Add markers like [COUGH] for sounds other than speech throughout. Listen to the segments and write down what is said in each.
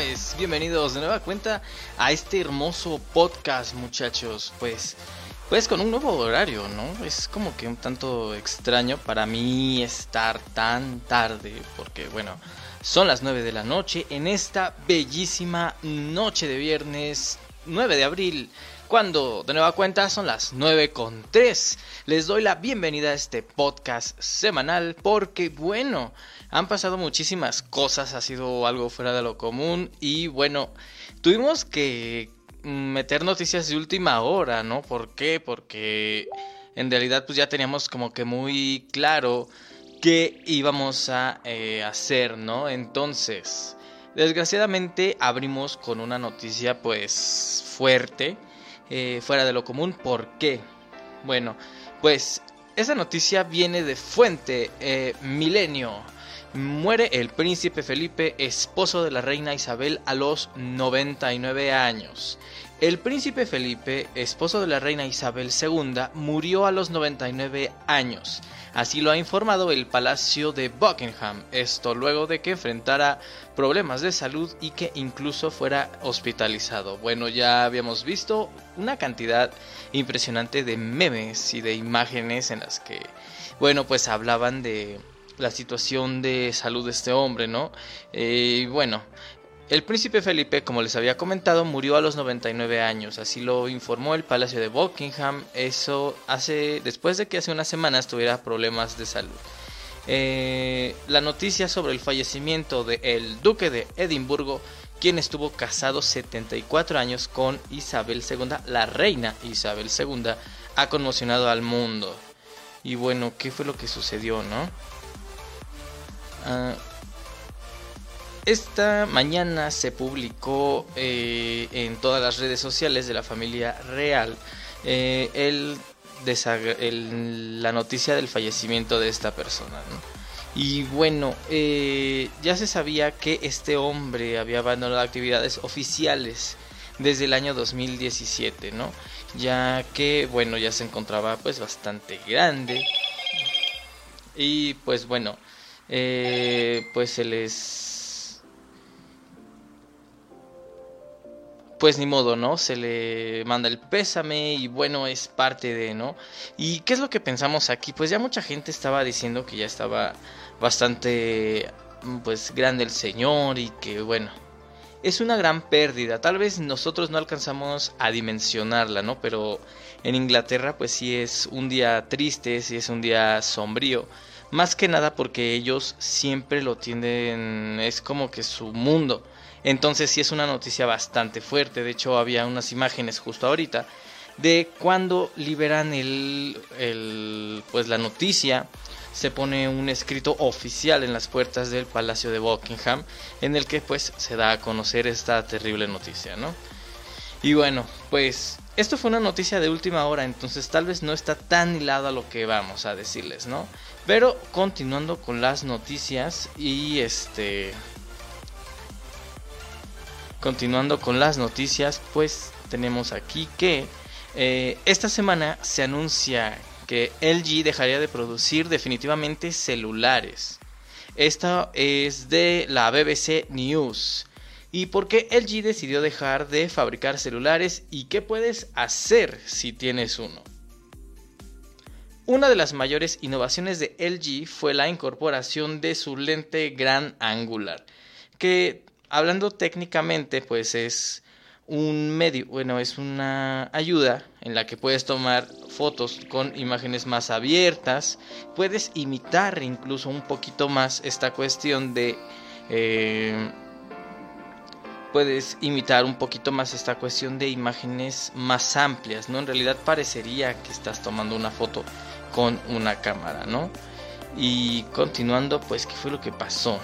Pues bienvenidos de nueva cuenta a este hermoso podcast, muchachos. Pues, pues con un nuevo horario, ¿no? Es como que un tanto extraño para mí estar tan tarde, porque bueno, son las 9 de la noche en esta bellísima noche de viernes 9 de abril cuando de nueva cuenta son las 9 con 3. Les doy la bienvenida a este podcast semanal porque bueno, han pasado muchísimas cosas, ha sido algo fuera de lo común y bueno, tuvimos que meter noticias de última hora, ¿no? ¿Por qué? Porque en realidad pues ya teníamos como que muy claro qué íbamos a eh, hacer, ¿no? Entonces, desgraciadamente abrimos con una noticia pues fuerte eh, fuera de lo común. ¿Por qué? Bueno, pues esa noticia viene de fuente eh, Milenio. Muere el príncipe Felipe, esposo de la reina Isabel, a los 99 años. El príncipe Felipe, esposo de la reina Isabel II, murió a los 99 años. Así lo ha informado el Palacio de Buckingham, esto luego de que enfrentara problemas de salud y que incluso fuera hospitalizado. Bueno, ya habíamos visto una cantidad impresionante de memes y de imágenes en las que, bueno, pues hablaban de la situación de salud de este hombre, ¿no? Eh, bueno, el príncipe Felipe, como les había comentado, murió a los 99 años, así lo informó el Palacio de Buckingham, eso hace después de que hace unas semanas tuviera problemas de salud. Eh, la noticia sobre el fallecimiento del el duque de Edimburgo, quien estuvo casado 74 años con Isabel II, la reina Isabel II, ha conmocionado al mundo. Y bueno, ¿qué fue lo que sucedió, no? Ah, esta mañana se publicó eh, en todas las redes sociales de la familia real eh, la noticia del fallecimiento de esta persona. Y bueno, eh, ya se sabía que este hombre había abandonado actividades oficiales desde el año 2017, ¿no? Ya que, bueno, ya se encontraba pues bastante grande. Y pues bueno, pues se les pues ni modo, ¿no? Se le manda el pésame y bueno, es parte de, ¿no? ¿Y qué es lo que pensamos aquí? Pues ya mucha gente estaba diciendo que ya estaba bastante, pues, grande el señor y que, bueno, es una gran pérdida. Tal vez nosotros no alcanzamos a dimensionarla, ¿no? Pero en Inglaterra, pues sí es un día triste, sí es un día sombrío. Más que nada porque ellos siempre lo tienden, es como que su mundo. Entonces sí es una noticia bastante fuerte. De hecho había unas imágenes justo ahorita de cuando liberan el, pues la noticia se pone un escrito oficial en las puertas del Palacio de Buckingham en el que pues se da a conocer esta terrible noticia, ¿no? Y bueno, pues esto fue una noticia de última hora, entonces tal vez no está tan hilado a lo que vamos a decirles, ¿no? Pero continuando con las noticias y este Continuando con las noticias, pues tenemos aquí que eh, esta semana se anuncia que LG dejaría de producir definitivamente celulares. Esta es de la BBC News. ¿Y por qué LG decidió dejar de fabricar celulares y qué puedes hacer si tienes uno? Una de las mayores innovaciones de LG fue la incorporación de su lente gran angular, que hablando técnicamente, pues es un medio, bueno, es una ayuda en la que puedes tomar fotos con imágenes más abiertas, puedes imitar incluso un poquito más esta cuestión de... Eh, puedes imitar un poquito más esta cuestión de imágenes más amplias, ¿no? En realidad parecería que estás tomando una foto con una cámara, ¿no? Y continuando, pues, ¿qué fue lo que pasó?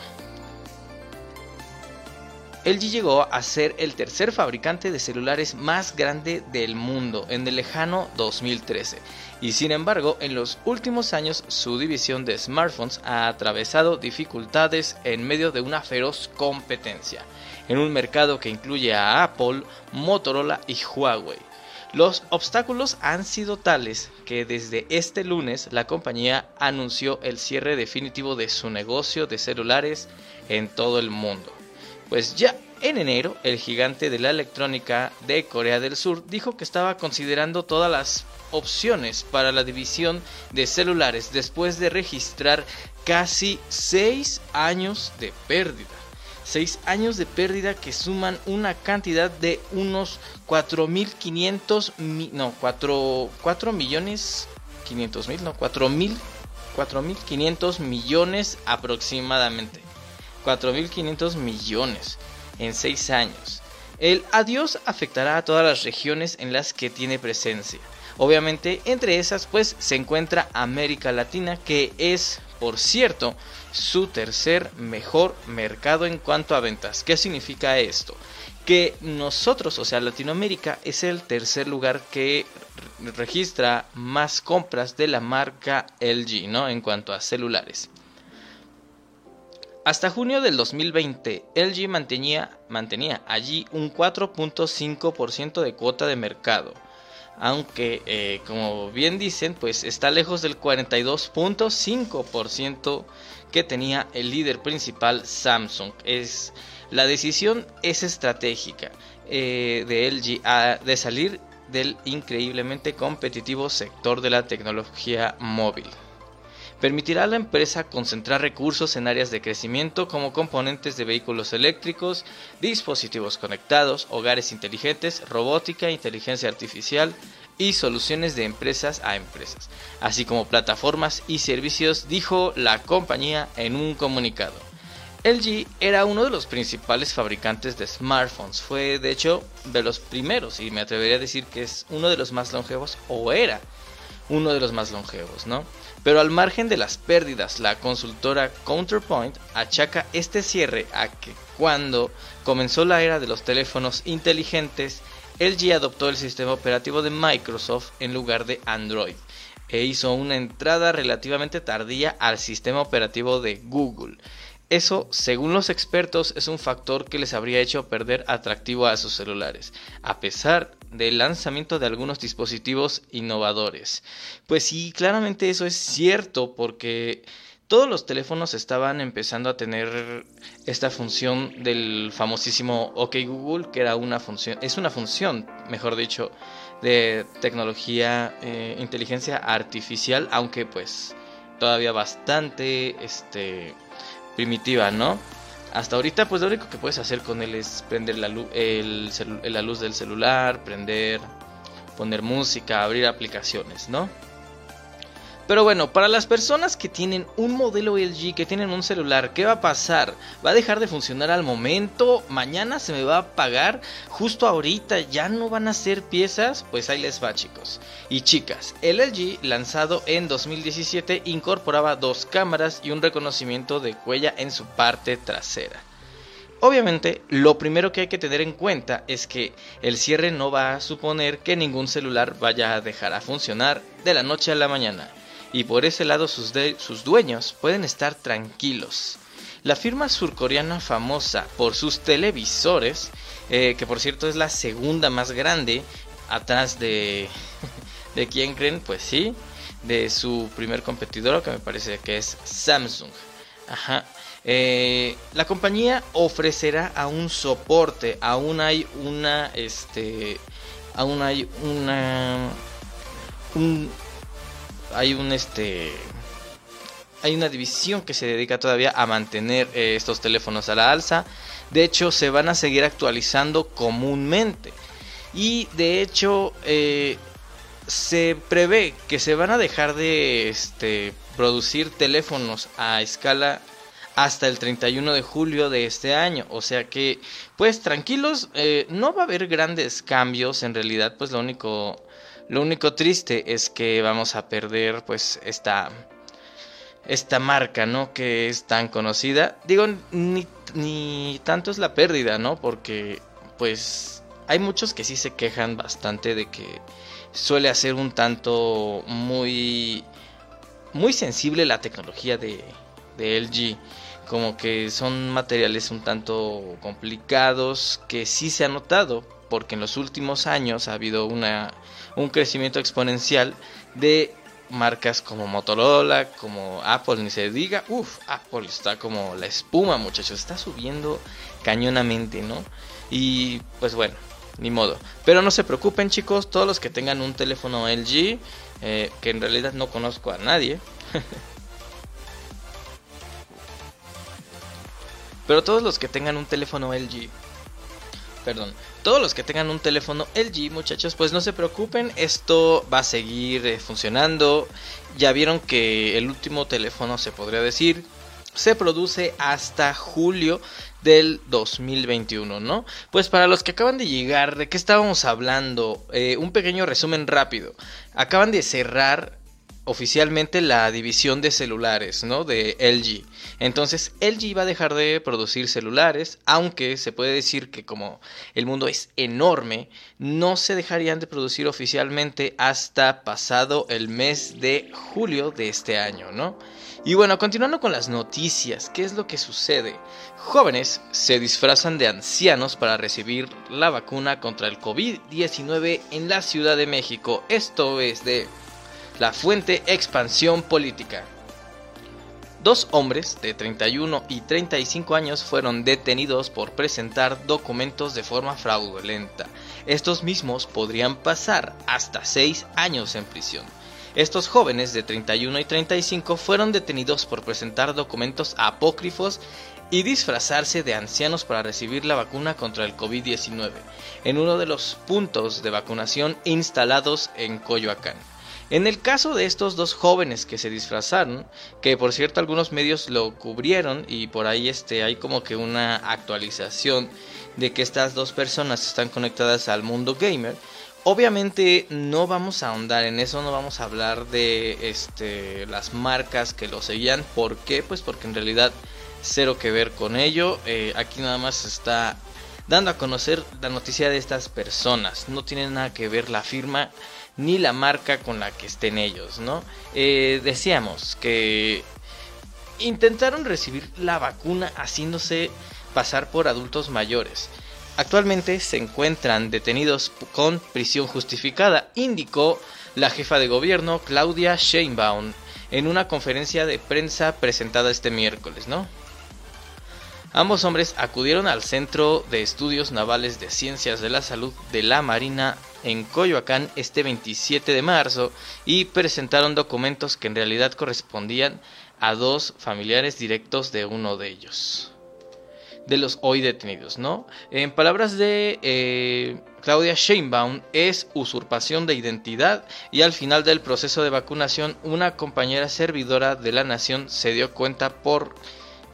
LG llegó a ser el tercer fabricante de celulares más grande del mundo en el lejano 2013 y sin embargo en los últimos años su división de smartphones ha atravesado dificultades en medio de una feroz competencia en un mercado que incluye a Apple, Motorola y Huawei. Los obstáculos han sido tales que desde este lunes la compañía anunció el cierre definitivo de su negocio de celulares en todo el mundo pues ya En enero, el gigante de la electrónica de Corea del Sur dijo que estaba considerando todas las opciones para la división de celulares después de registrar casi 6 años de pérdida. 6 años de pérdida que suman una cantidad de unos 4.500 no 4, 4 millones 500 mil no 4.000 4.500 millones aproximadamente. 4.500 millones en 6 años. El adiós afectará a todas las regiones en las que tiene presencia. Obviamente entre esas pues se encuentra América Latina que es por cierto, su tercer mejor mercado en cuanto a ventas. ¿Qué significa esto? Que nosotros, o sea, Latinoamérica es el tercer lugar que registra más compras de la marca LG, ¿no? En cuanto a celulares. Hasta junio del 2020, LG mantenía, mantenía allí un 4.5% de cuota de mercado aunque eh, como bien dicen, pues está lejos del 42.5% que tenía el líder principal Samsung. Es, la decisión es estratégica eh, de LG de salir del increíblemente competitivo sector de la tecnología móvil permitirá a la empresa concentrar recursos en áreas de crecimiento como componentes de vehículos eléctricos, dispositivos conectados, hogares inteligentes, robótica, inteligencia artificial y soluciones de empresas a empresas, así como plataformas y servicios, dijo la compañía en un comunicado. LG era uno de los principales fabricantes de smartphones, fue de hecho de los primeros y me atrevería a decir que es uno de los más longevos o era uno de los más longevos, ¿no? Pero al margen de las pérdidas, la consultora Counterpoint achaca este cierre a que cuando comenzó la era de los teléfonos inteligentes, LG adoptó el sistema operativo de Microsoft en lugar de Android e hizo una entrada relativamente tardía al sistema operativo de Google. Eso, según los expertos, es un factor que les habría hecho perder atractivo a sus celulares, a pesar del lanzamiento de algunos dispositivos innovadores. Pues sí, claramente eso es cierto porque todos los teléfonos estaban empezando a tener esta función del famosísimo OK Google, que era una función, es una función, mejor dicho, de tecnología, eh, inteligencia artificial, aunque pues todavía bastante, este, primitiva, ¿no? Hasta ahorita, pues lo único que puedes hacer con él es prender la, luz, la luz del celular, prender, poner música, abrir aplicaciones, ¿no? Pero bueno, para las personas que tienen un modelo LG, que tienen un celular, ¿qué va a pasar? ¿Va a dejar de funcionar al momento? ¿Mañana se me va a apagar? ¿Justo ahorita ya no van a ser piezas? Pues ahí les va chicos. Y chicas, el LG lanzado en 2017 incorporaba dos cámaras y un reconocimiento de huella en su parte trasera. Obviamente, lo primero que hay que tener en cuenta es que el cierre no va a suponer que ningún celular vaya a dejar a funcionar de la noche a la mañana y por ese lado sus, sus dueños pueden estar tranquilos. La firma surcoreana famosa por sus televisores, eh, que por cierto es la segunda más grande atrás de... [LAUGHS] ¿De quién creen? Pues sí, de su primer competidor, que me parece que es Samsung. Ajá. Eh, la compañía ofrecerá aún soporte, aún hay una, este, aún hay una, un, hay un este hay una división que se dedica todavía a mantener eh, estos teléfonos a la alza. De hecho, se van a seguir actualizando comúnmente. Y de hecho, eh, se prevé que se van a dejar de este, producir teléfonos a escala hasta el 31 de julio de este año. O sea que, pues tranquilos, eh, no va a haber grandes cambios. En realidad, pues lo único lo único triste es que vamos a perder pues esta esta marca, ¿no? Que es tan conocida. Digo, ni, ni tanto es la pérdida, ¿no? Porque pues hay muchos que sí se quejan bastante de que suele hacer un tanto muy muy sensible la tecnología de, de LG como que son materiales un tanto complicados que sí se ha notado porque en los últimos años ha habido una un crecimiento exponencial de marcas como Motorola, como Apple, ni se diga. Uf, Apple está como la espuma, muchachos. Está subiendo cañonamente, ¿no? Y pues bueno, ni modo. Pero no se preocupen, chicos. Todos los que tengan un teléfono LG, eh, que en realidad no conozco a nadie. [LAUGHS] Pero todos los que tengan un teléfono LG perdón, todos los que tengan un teléfono LG, muchachos, pues no se preocupen, esto va a seguir eh, funcionando. Ya vieron que el último teléfono, se podría decir, se produce hasta julio del 2021, ¿no? Pues para los que acaban de llegar, ¿de qué estábamos hablando? Eh, un pequeño resumen rápido. Acaban de cerrar oficialmente la división de celulares, ¿no? De LG. Entonces, LG va a dejar de producir celulares, aunque se puede decir que como el mundo es enorme, no se dejarían de producir oficialmente hasta pasado el mes de julio de este año, ¿no? Y bueno, continuando con las noticias, ¿qué es lo que sucede? Jóvenes se disfrazan de ancianos para recibir la vacuna contra el COVID-19 en la Ciudad de México. Esto es de la fuente expansión política. Dos hombres de 31 y 35 años fueron detenidos por presentar documentos de forma fraudulenta. Estos mismos podrían pasar hasta 6 años en prisión. Estos jóvenes de 31 y 35 fueron detenidos por presentar documentos apócrifos y disfrazarse de ancianos para recibir la vacuna contra el COVID-19 en uno de los puntos de vacunación instalados en Coyoacán. En el caso de estos dos jóvenes que se disfrazaron, que por cierto algunos medios lo cubrieron y por ahí este hay como que una actualización de que estas dos personas están conectadas al mundo gamer. Obviamente no vamos a ahondar en eso, no vamos a hablar de este las marcas que lo seguían. ¿Por qué? Pues porque en realidad cero que ver con ello. Eh, aquí nada más está dando a conocer la noticia de estas personas. No tiene nada que ver la firma ni la marca con la que estén ellos, ¿no? Eh, decíamos que intentaron recibir la vacuna haciéndose pasar por adultos mayores. Actualmente se encuentran detenidos con prisión justificada, indicó la jefa de gobierno Claudia Sheinbaum en una conferencia de prensa presentada este miércoles, ¿no? Ambos hombres acudieron al Centro de Estudios Navales de Ciencias de la Salud de la Marina en Coyoacán este 27 de marzo y presentaron documentos que en realidad correspondían a dos familiares directos de uno de ellos. De los hoy detenidos, ¿no? En palabras de eh, Claudia Sheinbaum, es usurpación de identidad y al final del proceso de vacunación una compañera servidora de la nación se dio cuenta por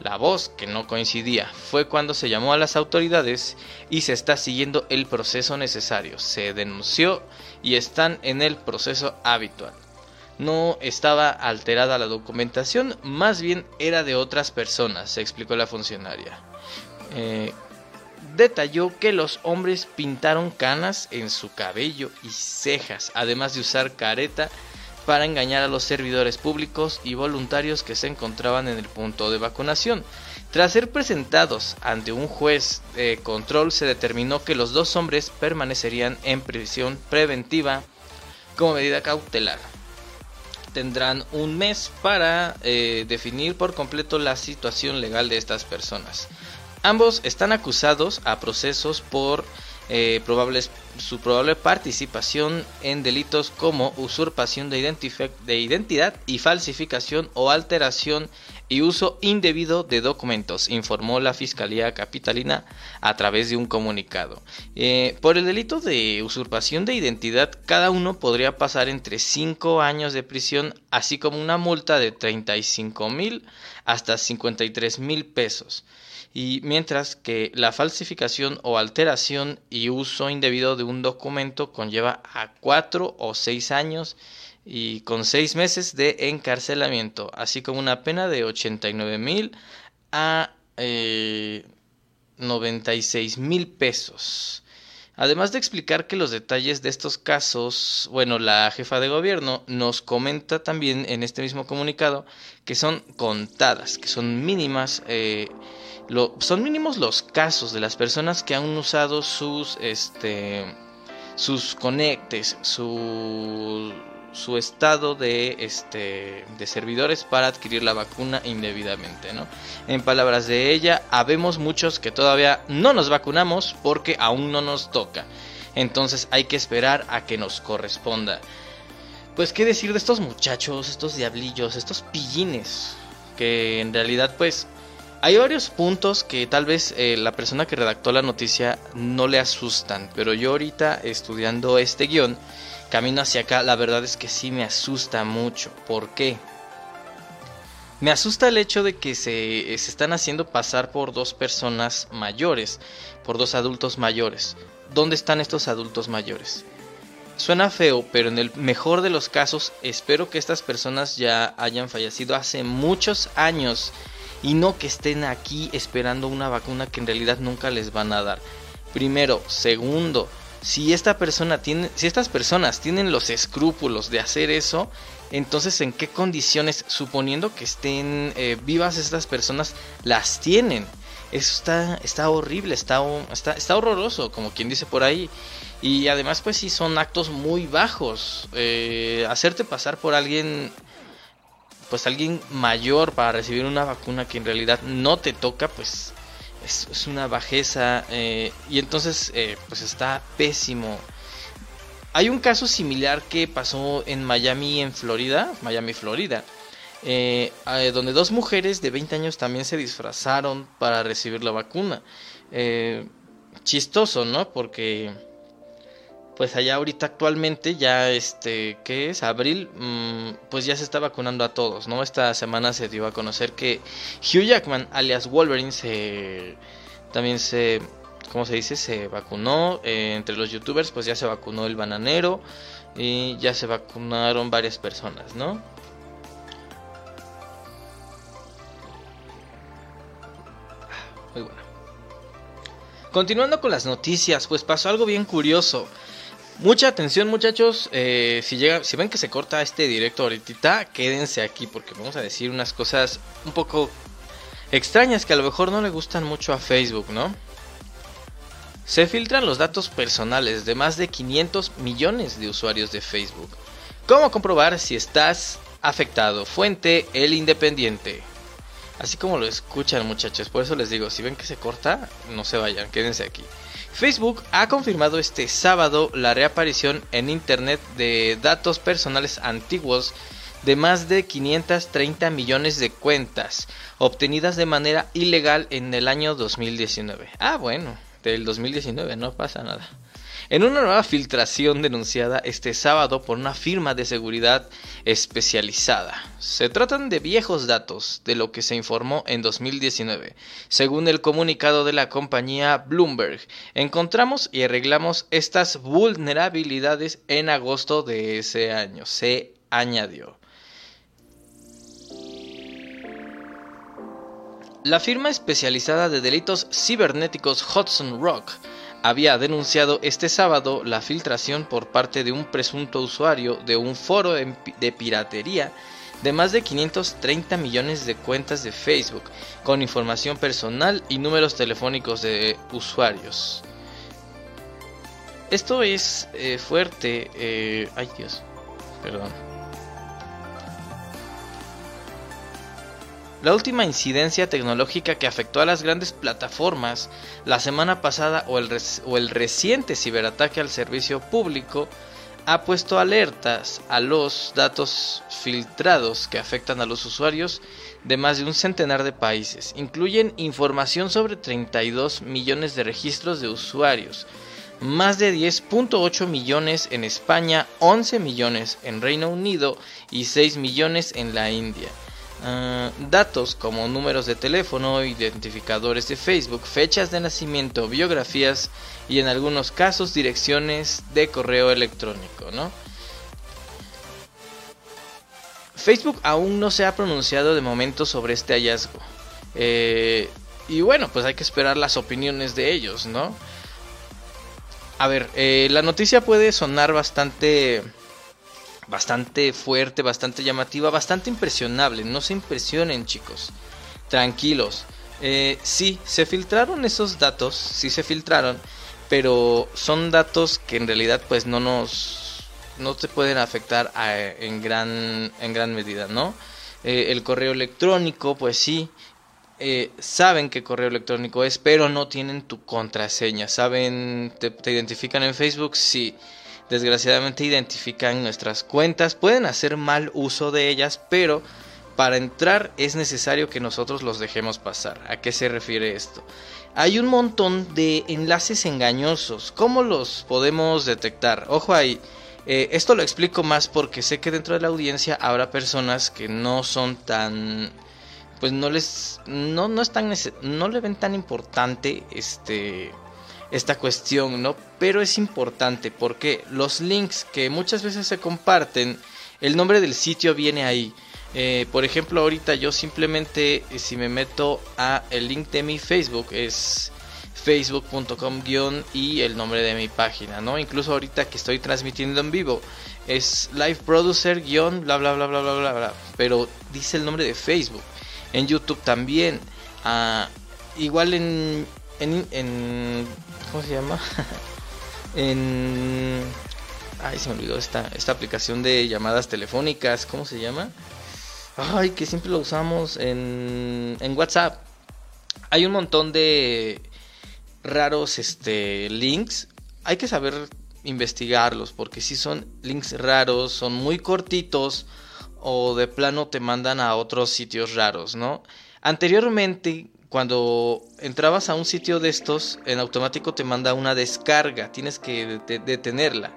la voz que no coincidía fue cuando se llamó a las autoridades y se está siguiendo el proceso necesario. Se denunció y están en el proceso habitual. No estaba alterada la documentación, más bien era de otras personas, se explicó la funcionaria. Eh, detalló que los hombres pintaron canas en su cabello y cejas, además de usar careta para engañar a los servidores públicos y voluntarios que se encontraban en el punto de vacunación. Tras ser presentados ante un juez de control, se determinó que los dos hombres permanecerían en prisión preventiva como medida cautelar. Tendrán un mes para eh, definir por completo la situación legal de estas personas. Ambos están acusados a procesos por eh, su probable participación en delitos como usurpación de, de identidad y falsificación o alteración y uso indebido de documentos, informó la Fiscalía Capitalina a través de un comunicado. Eh, por el delito de usurpación de identidad, cada uno podría pasar entre 5 años de prisión, así como una multa de 35 mil hasta 53 mil pesos y mientras que la falsificación o alteración y uso indebido de un documento conlleva a cuatro o seis años y con seis meses de encarcelamiento, así como una pena de 89 mil a eh, 96 mil pesos. Además de explicar que los detalles de estos casos, bueno, la jefa de gobierno nos comenta también en este mismo comunicado que son contadas, que son mínimas. Eh, son mínimos los casos de las personas que han usado sus, este, sus conectes, su, su estado de, este, de servidores para adquirir la vacuna indebidamente. ¿no? En palabras de ella, habemos muchos que todavía no nos vacunamos porque aún no nos toca. Entonces hay que esperar a que nos corresponda. Pues qué decir de estos muchachos, estos diablillos, estos pillines, que en realidad pues hay varios puntos que tal vez eh, la persona que redactó la noticia no le asustan, pero yo ahorita estudiando este guion, camino hacia acá, la verdad es que sí me asusta mucho. ¿Por qué? Me asusta el hecho de que se, se están haciendo pasar por dos personas mayores, por dos adultos mayores. ¿Dónde están estos adultos mayores? Suena feo, pero en el mejor de los casos espero que estas personas ya hayan fallecido hace muchos años y no que estén aquí esperando una vacuna que en realidad nunca les van a dar. Primero, segundo, si esta persona tiene, si estas personas tienen los escrúpulos de hacer eso, entonces en qué condiciones, suponiendo que estén eh, vivas estas personas, las tienen. Eso está, está horrible, está, está, horroroso, como quien dice por ahí. Y además, pues sí, son actos muy bajos. Eh, hacerte pasar por alguien, pues alguien mayor para recibir una vacuna que en realidad no te toca, pues es, una bajeza. Eh, y entonces, eh, pues está pésimo. Hay un caso similar que pasó en Miami, en Florida, Miami, Florida eh, donde dos mujeres de 20 años también se disfrazaron para recibir la vacuna. Chistoso, ¿no? Porque pues allá ahorita actualmente ya este, ¿qué es? Abril, mm, pues ya se está vacunando a todos, ¿no? Esta semana se dio a conocer que Hugh Jackman, alias Wolverine, se también se, ¿cómo se dice? Se vacunó. Eh, entre los youtubers, pues ya se vacunó el bananero y ya se vacunaron varias personas, ¿no? Muy buena. Continuando con las noticias, pues pasó algo bien curioso. Mucha atención muchachos, eh, si, si ven que se corta este directo ahorita, quédense aquí porque vamos a decir unas cosas un poco extrañas que a lo mejor no le gustan mucho a Facebook, ¿no? Se filtran los datos personales de más de 500 millones de usuarios de Facebook. ¿Cómo comprobar si estás afectado? Fuente El Independiente. Así como lo escuchan muchachos, por eso les digo, si ven que se corta, no se vayan, quédense aquí. Facebook ha confirmado este sábado la reaparición en Internet de datos personales antiguos de más de 530 millones de cuentas obtenidas de manera ilegal en el año 2019. Ah, bueno, del 2019 no pasa nada en una nueva filtración denunciada este sábado por una firma de seguridad especializada. Se tratan de viejos datos de lo que se informó en 2019. Según el comunicado de la compañía Bloomberg, encontramos y arreglamos estas vulnerabilidades en agosto de ese año. Se añadió. La firma especializada de delitos cibernéticos Hudson Rock había denunciado este sábado la filtración por parte de un presunto usuario de un foro de piratería de más de 530 millones de cuentas de Facebook con información personal y números telefónicos de usuarios. Esto es eh, fuerte. Eh, ay Dios, perdón. La última incidencia tecnológica que afectó a las grandes plataformas la semana pasada o el, reciente ciberataque al servicio público ha puesto alertas a los datos filtrados que afectan a los usuarios de más de un centenar de países. Incluyen información sobre 32 millones de registros de usuarios, más de 10.8 millones en España, 11 millones en Reino Unido y 6 millones en la India. Ah, datos como números de teléfono, identificadores de Facebook, fechas de nacimiento, biografías y en algunos casos direcciones de correo electrónico, ¿no? Facebook aún no se ha pronunciado de momento sobre este hallazgo. Eh, y bueno, pues hay que esperar las opiniones de ellos, ¿no? A ver, eh, la noticia puede sonar bastante bastante fuerte, bastante llamativa, bastante impresionable. No se impresionen chicos, tranquilos. Eh, sí, se filtraron esos datos, sí se filtraron, pero son datos que en realidad pues no nos no te pueden afectar en, gran, en gran medida, ¿no? Eh, el correo electrónico, pues sí, eh, saben qué correo electrónico es, pero no tienen tu contraseña. ¿Saben? Te, te, identifican en Facebook? Sí. Desgraciadamente identifican nuestras cuentas. Pueden hacer mal uso de ellas, pero para entrar es necesario que nosotros los dejemos pasar. ¿A qué se refiere esto? Hay un montón de enlaces engañosos. ¿Cómo los podemos detectar? Ojo ahí. Eh, esto lo explico más porque sé que dentro de la audiencia habrá personas que no son tan pues no les no no es no le ven tan importante este esta cuestión, ¿no? Pero es importante porque los links que muchas veces se comparten, el nombre del sitio viene ahí. Eh, por ejemplo, ahorita yo simplemente eh, si me meto a el link de mi Facebook es facebook.com guion y el nombre de mi página, ¿no? Incluso ahorita que estoy transmitiendo en vivo es live producer guion bla bla bla bla bla bla bla, pero dice el nombre de Facebook. En YouTube también. Ah, igual en, ¿cómo se llama? [LAUGHS] en ay se me olvidó esta esta aplicación de llamadas telefónicas, ¿cómo se llama? Ay, que siempre lo usamos en, en WhatsApp. Hay un montón de raros este, links. Hay que saber investigarlos porque si son links raros, son muy cortitos o de plano te mandan a otros sitios raros, ¿no? Anteriormente, cuando entrabas a un sitio de estos, en automático te manda una descarga, tienes que detenerla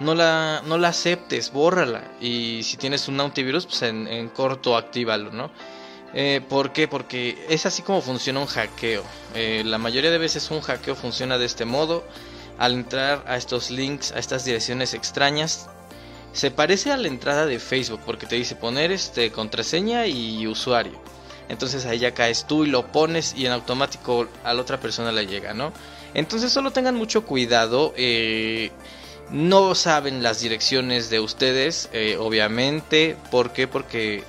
no la, no la aceptes, bórrala. Y si tienes un antivirus, pues en, corto actívalo, ¿no? Eh, ¿Por qué? Porque es así como funciona un hackeo. Eh, la mayoría de veces un hackeo funciona de este modo. Al entrar a estos links, a estas direcciones extrañas, se parece a la entrada de Facebook porque te dice poner este contraseña y usuario. Entonces ahí ya caes tú y lo pones y en automático a la otra persona le llega, ¿no? Entonces solo tengan mucho cuidado. Eh, no saben las direcciones de ustedes, eh, obviamente. ¿Por qué? Porque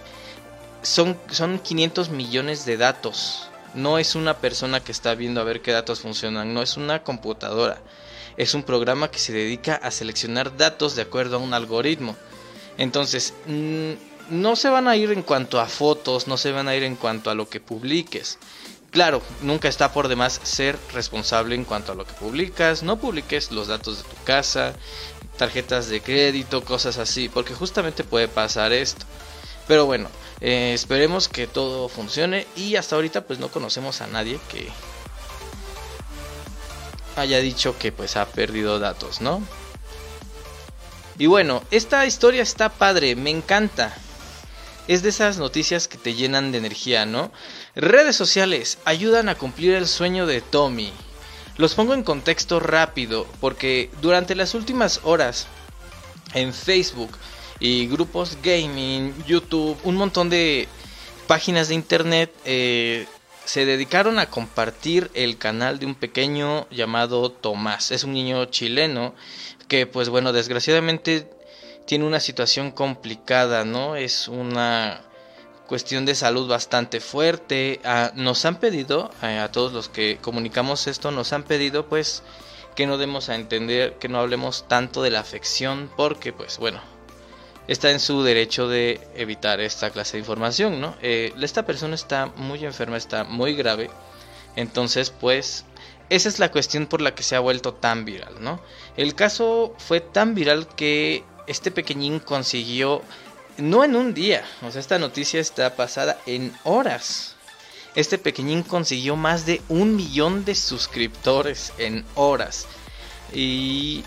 son, son 500 millones de datos. No es una persona que está viendo a ver qué datos funcionan, no es una computadora. Es un programa que se dedica a seleccionar datos de acuerdo a un algoritmo. Entonces, mm, no se van a ir en cuanto a fotos, no se van a ir en cuanto a lo que publiques. Claro, nunca está por demás ser responsable en cuanto a lo que publicas. No publiques los datos de tu casa, tarjetas de crédito, cosas así, porque justamente puede pasar esto. Pero bueno, eh, esperemos que todo funcione y hasta ahorita pues no conocemos a nadie que haya dicho que pues ha perdido datos, ¿no? Y bueno, esta historia está padre, me encanta es de esas noticias que te llenan de energía, ¿no? Redes sociales ayudan a cumplir el sueño de Tommy. Los pongo en contexto rápido porque durante las últimas horas en Facebook y grupos gaming, YouTube, un montón de páginas de internet eh, se dedicaron a compartir el canal de un pequeño llamado Tomás. Es un niño chileno que pues bueno, desgraciadamente tiene una situación complicada, ¿no? Es una cuestión de salud bastante fuerte. Ah, nos han pedido, eh, a todos los que comunicamos esto, nos han pedido pues que no demos a entender, que no hablemos tanto de la afección, porque pues bueno, está en su derecho de evitar esta clase de información, ¿no? Eh, esta persona está muy enferma, está muy grave, entonces pues esa es la cuestión por la que se ha vuelto tan viral, ¿no? El caso fue tan viral que este pequeñín consiguió, no en un día, o sea, esta noticia está pasada en horas. Este pequeñín consiguió más de un millón de suscriptores en horas. Y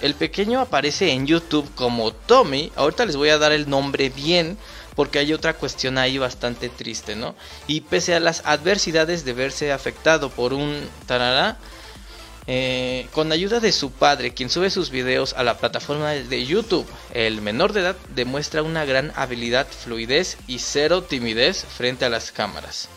el pequeño aparece en YouTube como Tommy. Ahorita les voy a dar el nombre bien porque hay otra cuestión ahí bastante triste, ¿no? Y pese a las adversidades de verse afectado por un tarará, eh, con ayuda de su padre, quien sube sus videos a la plataforma de YouTube, el menor de edad demuestra una gran habilidad, fluidez y cero timidez frente a las cámaras.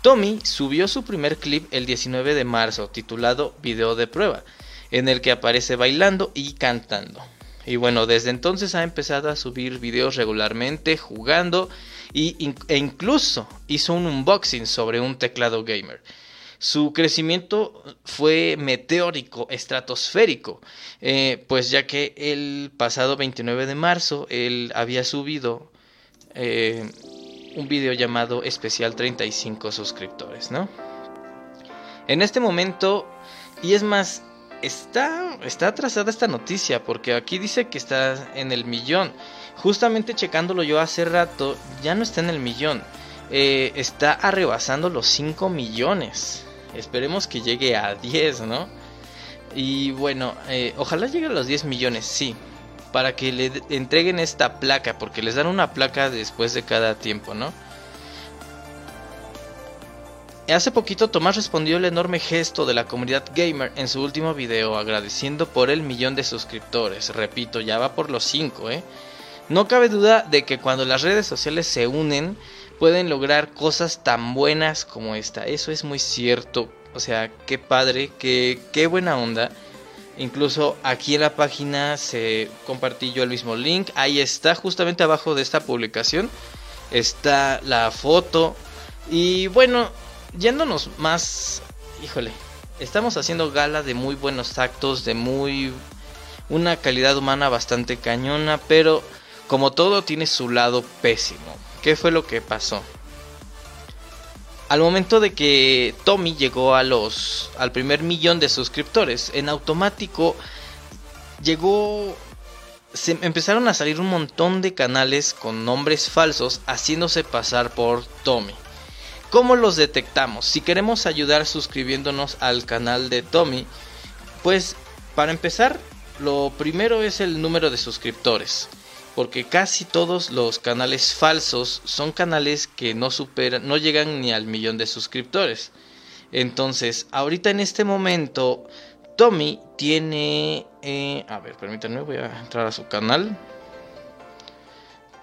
Tommy subió su primer clip el 19 de marzo titulado Video de prueba, en el que aparece bailando y cantando. Y bueno, desde entonces ha empezado a subir videos regularmente, jugando y, e incluso hizo un unboxing sobre un teclado gamer. Su crecimiento fue meteórico, estratosférico, eh, pues ya que el pasado 29 de marzo él había subido eh, un video llamado Especial 35 suscriptores, ¿no? En este momento, y es más, está, está atrasada esta noticia, porque aquí dice que está en el millón. Justamente checándolo yo hace rato, ya no está en el millón. Eh, está arrebasando los 5 millones. Esperemos que llegue a 10, ¿no? Y bueno, eh, ojalá llegue a los 10 millones, sí. Para que le entreguen esta placa, porque les dan una placa después de cada tiempo, ¿no? Hace poquito Tomás respondió el enorme gesto de la comunidad gamer en su último video agradeciendo por el millón de suscriptores. Repito, ya va por los 5, ¿eh? No cabe duda de que cuando las redes sociales se unen, pueden lograr cosas tan buenas como esta. Eso es muy cierto. O sea, qué padre, qué, qué buena onda. Incluso aquí en la página se compartí yo el mismo link. Ahí está, justamente abajo de esta publicación. Está la foto. Y bueno, yéndonos más. Híjole. Estamos haciendo gala de muy buenos actos, de muy. Una calidad humana bastante cañona, pero como todo tiene su lado pésimo. ¿Qué fue lo que pasó? Al momento de que Tommy llegó a los al primer millón de suscriptores, en automático llegó se empezaron a salir un montón de canales con nombres falsos haciéndose pasar por Tommy. ¿Cómo los detectamos? Si queremos ayudar suscribiéndonos al canal de Tommy, pues para empezar, lo primero es el número de suscriptores porque casi todos los canales falsos son canales que no superan, no llegan ni al millón de suscriptores. Entonces, ahorita en este momento, Tommy tiene, eh, a ver, permítanme, voy a entrar a su canal.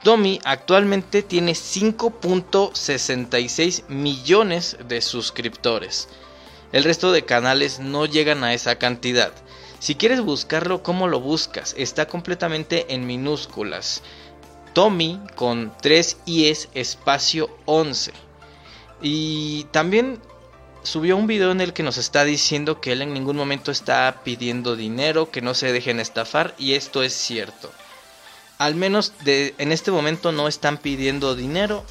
Tommy actualmente tiene 5.66 millones de suscriptores. El resto de canales no llegan a esa cantidad. Si quieres buscarlo, ¿cómo lo buscas? Está completamente en minúsculas. Tommy con 3 es espacio 11. Y también subió un video en el que nos está diciendo que él en ningún momento está pidiendo dinero, que no se dejen estafar y esto es cierto. Al menos de, en este momento no están pidiendo dinero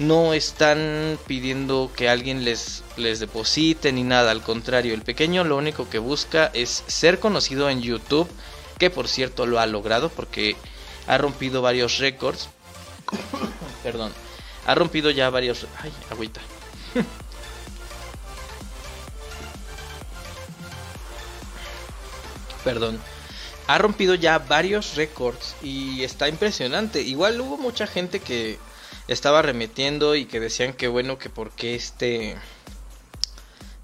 no están pidiendo que alguien les, les deposite ni nada, al contrario, el pequeño lo único que busca es ser conocido en YouTube, que por cierto lo ha logrado porque ha rompido varios récords. [COUGHS] Perdón, ha rompido ya varios... Ay, agüita. [LAUGHS] Perdón. Ha rompido ya varios récords y está impresionante. Igual hubo mucha gente que estaba remitiendo y que decían que bueno, que por qué este...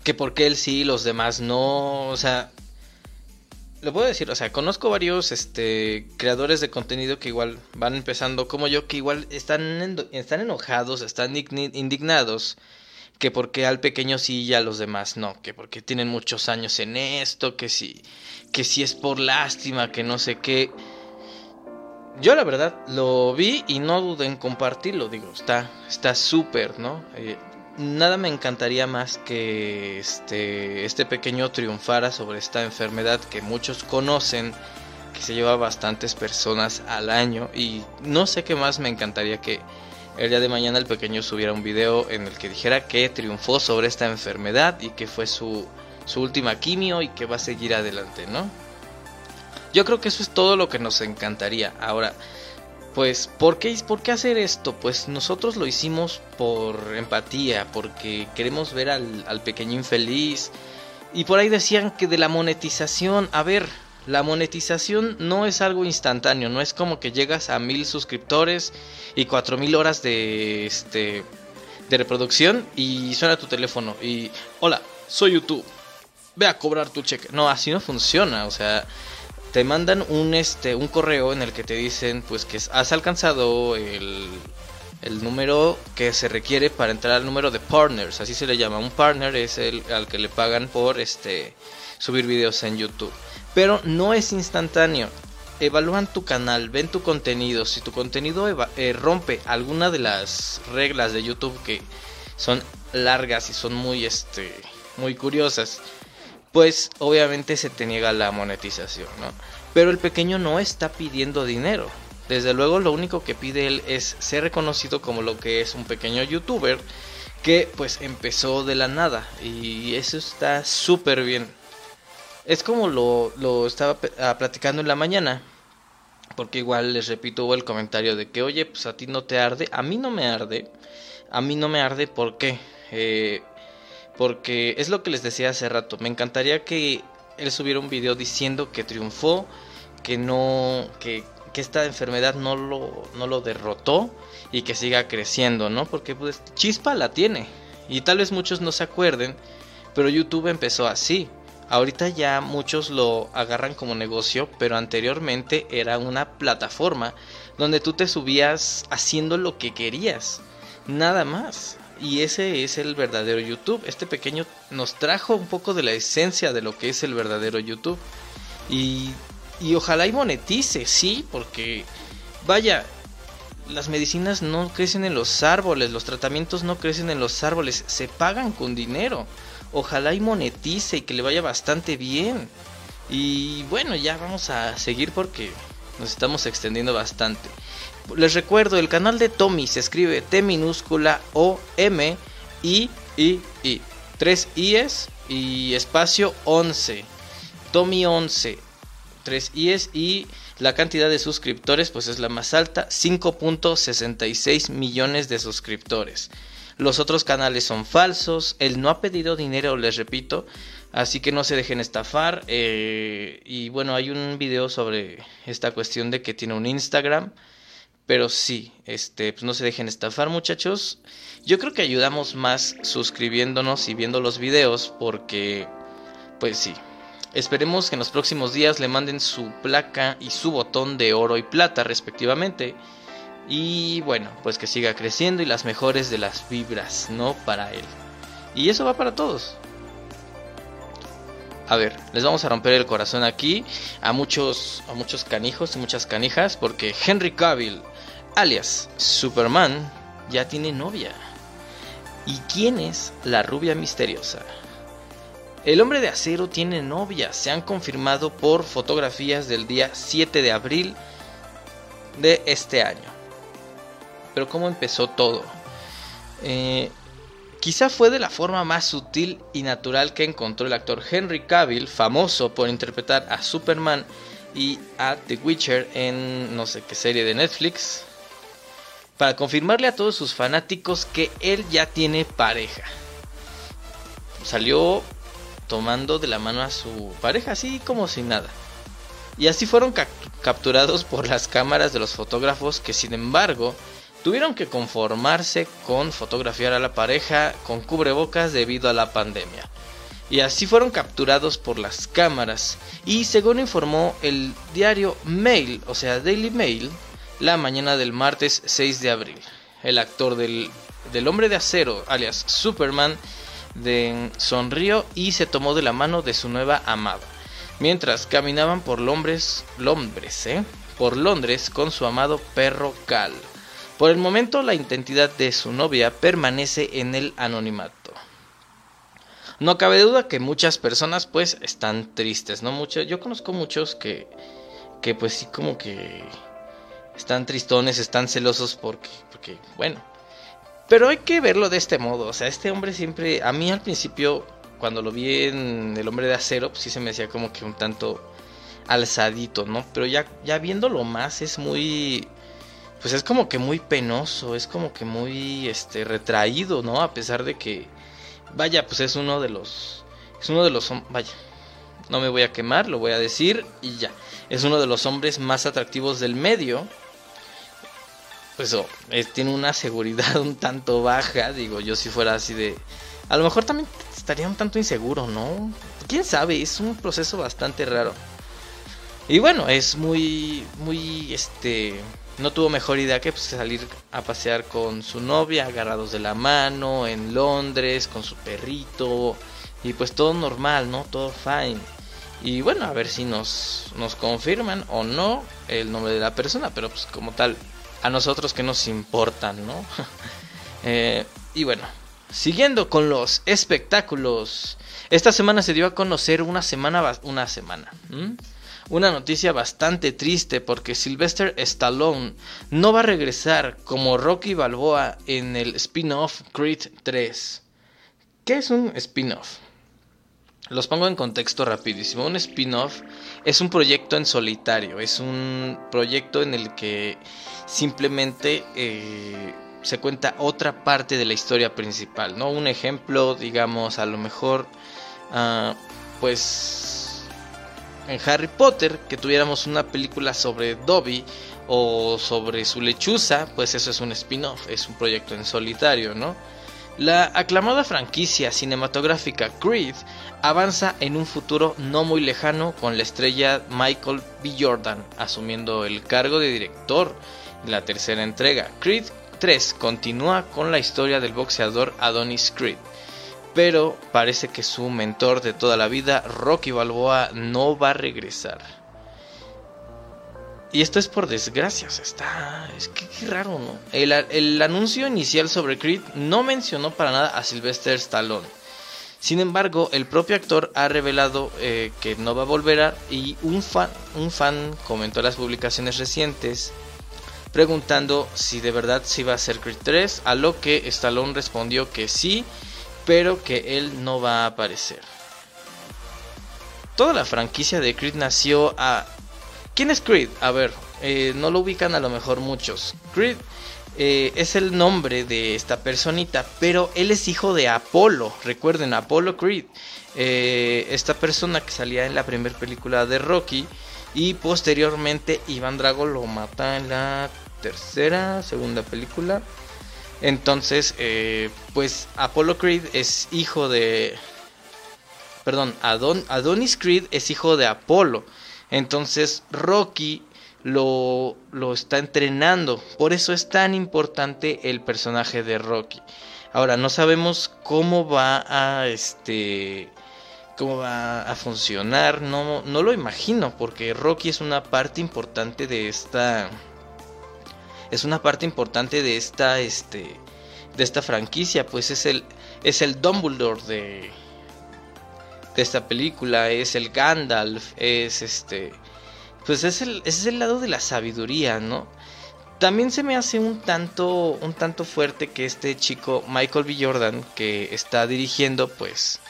Que por qué él sí y los demás no, o sea... Lo puedo decir, o sea, conozco varios este, creadores de contenido que igual van empezando como yo, que igual están, están enojados, están indignados que porque al pequeño sí y a los demás no, que porque tienen muchos años en esto, que si, que si es por lástima, que no sé qué. Yo la verdad lo vi y no dudé en compartirlo, digo, está está súper, ¿no? Eh, nada me encantaría más que este este pequeño triunfara sobre esta enfermedad que muchos conocen, que se lleva bastantes personas al año y no sé qué más me encantaría que el día de mañana el pequeño subiera un video en el que dijera que triunfó sobre esta enfermedad y que fue su su última quimio y que va a seguir adelante, ¿no? Yo creo que eso es todo lo que nos encantaría. Ahora, pues, ¿por qué, ¿por qué hacer esto? Pues nosotros lo hicimos por empatía, porque queremos ver al, al pequeño infeliz. Y por ahí decían que de la monetización, a ver, la monetización no es algo instantáneo, no es como que llegas a mil suscriptores y cuatro mil horas de este de reproducción y suena tu teléfono y hola, soy YouTube. Ve a cobrar tu cheque. No, así no funciona, o sea, te mandan un este un correo en el que te dicen pues que has alcanzado el, el número que se requiere para entrar al número de partners, así se le llama. Un partner es el al que le pagan por este subir videos en YouTube. Pero no es instantáneo. Evalúan tu canal, ven tu contenido. Si tu contenido eh, rompe alguna de las reglas de YouTube que son largas y son muy este muy curiosas, pues obviamente se te niega la monetización, ¿no? Pero el pequeño no está pidiendo dinero. Desde luego lo único que pide él es ser reconocido como lo que es un pequeño youtuber que pues empezó de la nada y eso está súper bien. Es como lo, lo estaba ah, platicando en la mañana porque igual les repito, hubo el comentario de que, oye, pues a ti no te arde. A mí no me arde. A mí no me arde, ¿por qué? Eh, porque es lo que les decía hace rato. Me encantaría que él subiera un video diciendo que triunfó, que no, que, esta enfermedad no lo, no lo derrotó y que siga creciendo, ¿no? Porque pues chispa la tiene. Y tal vez muchos no se acuerden, pero YouTube empezó así. Ahorita ya muchos lo agarran como negocio, pero anteriormente era una plataforma donde tú te subías haciendo lo que querías, nada más. Y ese es el verdadero YouTube. Este pequeño nos trajo un poco de la esencia de lo que es el verdadero YouTube. Y, y ojalá y monetice, sí, porque vaya, las medicinas no crecen en los árboles, los tratamientos no crecen en los árboles, se pagan con dinero ojalá y monetice y que le vaya bastante bien. Y bueno, ya vamos a seguir porque nos estamos extendiendo bastante. Les recuerdo, el canal de Tommy se escribe T minúscula O M I I I. Tres I's y espacio 11. Tommy 11. Tres I's y la cantidad de suscriptores pues es la más alta, 5.66 millones de suscriptores. Los otros canales son falsos. Él no ha pedido dinero, les repito. Así que no se dejen estafar. Eh, y bueno, hay un video sobre esta cuestión de que tiene un Instagram. Pero sí, este, pues no se dejen estafar muchachos. Yo creo que ayudamos más suscribiéndonos y viendo los videos porque, pues sí. Esperemos que en los próximos días le manden su placa y su botón de oro y plata respectivamente. Y bueno, pues que siga creciendo y las mejores de las vibras, ¿no? Para él. Y eso va para todos. A ver, les vamos a romper el corazón aquí a muchos, a muchos canijos y muchas canijas porque Henry Cavill, alias Superman, ya tiene novia. ¿Y quién es la rubia misteriosa? El hombre de acero tiene novia, se han confirmado por fotografías del día 7 de abril de este año. Pero ¿cómo empezó todo? Eh, quizá fue de la forma más sutil y natural que encontró el actor Henry Cavill, famoso por interpretar a Superman y a The Witcher en no sé qué serie de Netflix, para confirmarle a todos sus fanáticos que él ya tiene pareja. Salió tomando de la mano a su pareja, así como sin nada. Y así fueron capturados por las cámaras de los fotógrafos que sin embargo tuvieron que conformarse con fotografiar a la pareja con cubrebocas debido a la pandemia. Y así fueron capturados por las cámaras. Y según informó el diario Mail, o sea Daily Mail, la mañana del martes 6 de abril. El actor del, del hombre de acero, alias Superman, sonrió y se tomó de la mano de su nueva amada. Mientras caminaban por Londres, Londres, ¿eh? por Londres con su amado perro Cal. Por el momento la identidad de su novia permanece en el anonimato. No cabe duda que muchas personas pues están tristes, ¿no? Mucho, yo conozco muchos que, que pues sí como que están tristones, están celosos porque, porque, bueno. Pero hay que verlo de este modo, o sea, este hombre siempre, a mí al principio, cuando lo vi en El Hombre de Acero, pues sí se me decía como que un tanto alzadito, ¿no? Pero ya, ya viéndolo más es muy pues es como que muy penoso, es como que muy este retraído, ¿no? A pesar de que vaya, pues es uno de los es uno de los vaya, no me voy a quemar, lo voy a decir y ya. Es uno de los hombres más atractivos del medio. Pues oh, tiene una seguridad [LAUGHS] un tanto baja, digo, yo si fuera así de a lo mejor también estaría un tanto inseguro, ¿no? Quién sabe, es un proceso bastante raro. Y bueno, es muy muy este no tuvo mejor idea que pues, salir a pasear con su novia, agarrados de la mano, en Londres, con su perrito, y pues todo normal, ¿no? Todo fine. Y bueno, a ver si nos, nos confirman o no el nombre de la persona, pero pues como tal, a nosotros que nos importan, ¿no? [LAUGHS] Eh, y bueno, siguiendo con los espectáculos. Esta semana se dio a conocer una semana, una semana, una noticia bastante triste porque Sylvester Stallone no va a regresar como Rocky Balboa en el spin-off Creed 3. ¿Qué es un spin-off? Los pongo en contexto rapidísimo. Un spin-off es un proyecto en solitario, es un proyecto en el que simplemente eh, se cuenta otra parte de la historia principal, ¿no? Un ejemplo, digamos, a lo mejor, ah, pues, en Harry Potter, que tuviéramos una película sobre Dobby o sobre su lechuza, pues eso es un spin-off, es un proyecto en solitario, ¿no? La aclamada franquicia cinematográfica Creed avanza en un futuro no muy lejano con la estrella Michael B. Jordan asumiendo el cargo de director en la tercera entrega. Creed 3 continúa con la historia del boxeador Adonis Creed, pero parece que su mentor de toda la vida, Rocky Balboa, no va a regresar. Y esto es por desgracia, está... Es que qué raro, ¿no? El, el, anuncio inicial sobre Creed no mencionó para nada a Sylvester Stallone. Sin embargo, el propio actor ha revelado eh, que no va a volver a, y un fan, un fan comentó en las publicaciones recientes preguntando si de verdad se iba a hacer Creed 3, a lo que Stallone respondió que sí, pero que él no va a aparecer. Toda la franquicia de Creed nació a... ¿Quién es Creed? A ver, eh, no lo ubican a lo mejor muchos. Creed eh, es el nombre de esta personita, pero él es hijo de Apolo, recuerden, Apolo Creed. Eh, esta persona que salía en la primera película de Rocky y posteriormente Iván Drago lo mata en la tercera, segunda película. Entonces, pues Apollo Creed es hijo de... Perdón, Adonis Creed es hijo de Apolo. Entonces Rocky lo, lo está entrenando. Por eso es tan importante el personaje de Rocky. Ahora, no sabemos cómo va a este cómo va a funcionar, no, no lo imagino, porque Rocky es una parte importante de esta es una parte importante de esta este de esta franquicia, pues es el es el Dumbledore de de esta película, es el Gandalf, es este pues es el es el lado de la sabiduría, ¿no? También se me hace un tanto un tanto fuerte que este chico Michael B Jordan que está dirigiendo, pues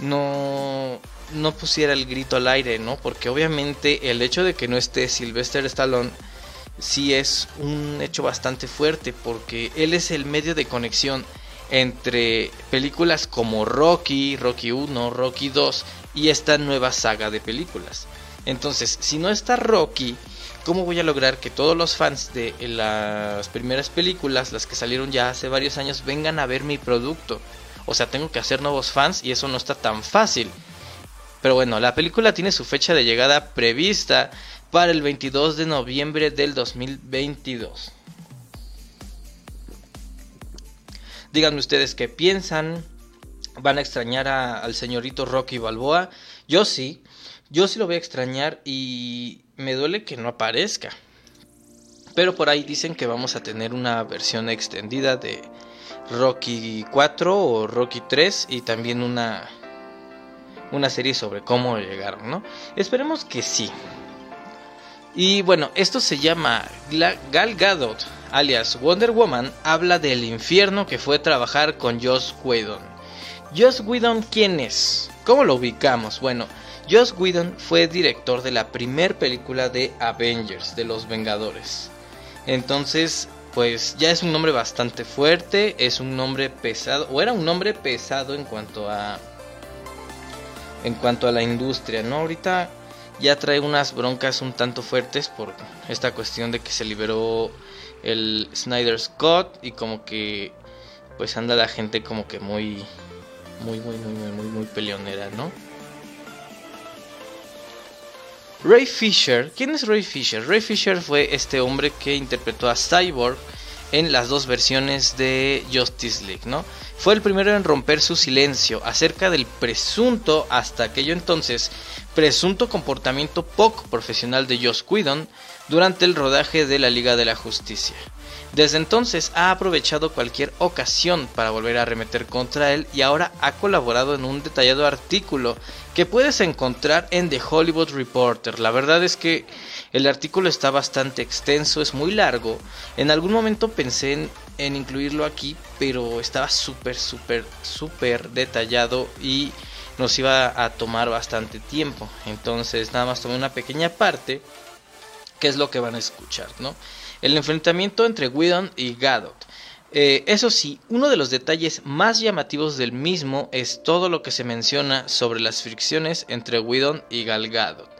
no no pusiera el grito al aire, ¿no? Porque obviamente el hecho de que no esté Sylvester Stallone sí es un hecho bastante fuerte porque él es el medio de conexión entre películas como Rocky, Rocky 1, Rocky 2 y esta nueva saga de películas. Entonces, si no está Rocky, ¿cómo voy a lograr que todos los fans de las primeras películas, las que salieron ya hace varios años, vengan a ver mi producto? O sea, tengo que hacer nuevos fans y eso no está tan fácil. Pero bueno, la película tiene su fecha de llegada prevista para el 22 de noviembre del 2022. Díganme ustedes qué piensan. ¿Van a extrañar al señorito Rocky Balboa? Yo sí. Yo sí lo voy a extrañar y me duele que no aparezca. Pero por ahí dicen que vamos a tener una versión extendida de Rocky 4 o Rocky 3 y también una una serie sobre cómo llegaron, ¿no? Esperemos que sí. Y bueno, esto se llama Gal Gadot, alias Wonder Woman, habla del infierno que fue trabajar con Joss Whedon. Joss Whedon, ¿quién es? ¿Cómo lo ubicamos? Bueno, Joss Whedon fue director de la primera película de Avengers, de los Vengadores. Entonces, pues ya es un nombre bastante fuerte, es un nombre pesado, o era un nombre pesado en cuanto a en cuanto a la industria, ¿no? Ahorita ya trae unas broncas un tanto fuertes por esta cuestión de que se liberó el Snyder Scott y como que pues anda la gente como que muy muy muy muy muy muy, muy peleonera, ¿no? Ray Fisher, ¿quién es Ray Fisher? Ray Fisher fue este hombre que interpretó a Cyborg en las dos versiones de Justice League, ¿no? Fue el primero en romper su silencio acerca del presunto, hasta aquello entonces, presunto comportamiento poco profesional de Joss Whedon durante el rodaje de la Liga de la Justicia. Desde entonces ha aprovechado cualquier ocasión para volver a arremeter contra él y ahora ha colaborado en un detallado artículo que puedes encontrar en The Hollywood Reporter. La verdad es que el artículo está bastante extenso, es muy largo. En algún momento pensé en, incluirlo aquí, pero estaba súper, súper, súper detallado y nos iba a tomar bastante tiempo. Entonces nada más tomé una pequeña parte, que es lo que van a escuchar, ¿no? El enfrentamiento entre Whedon y Gadot. Eh, eso sí, uno de los detalles más llamativos del mismo es todo lo que se menciona sobre las fricciones entre Whedon y Gal Gadot,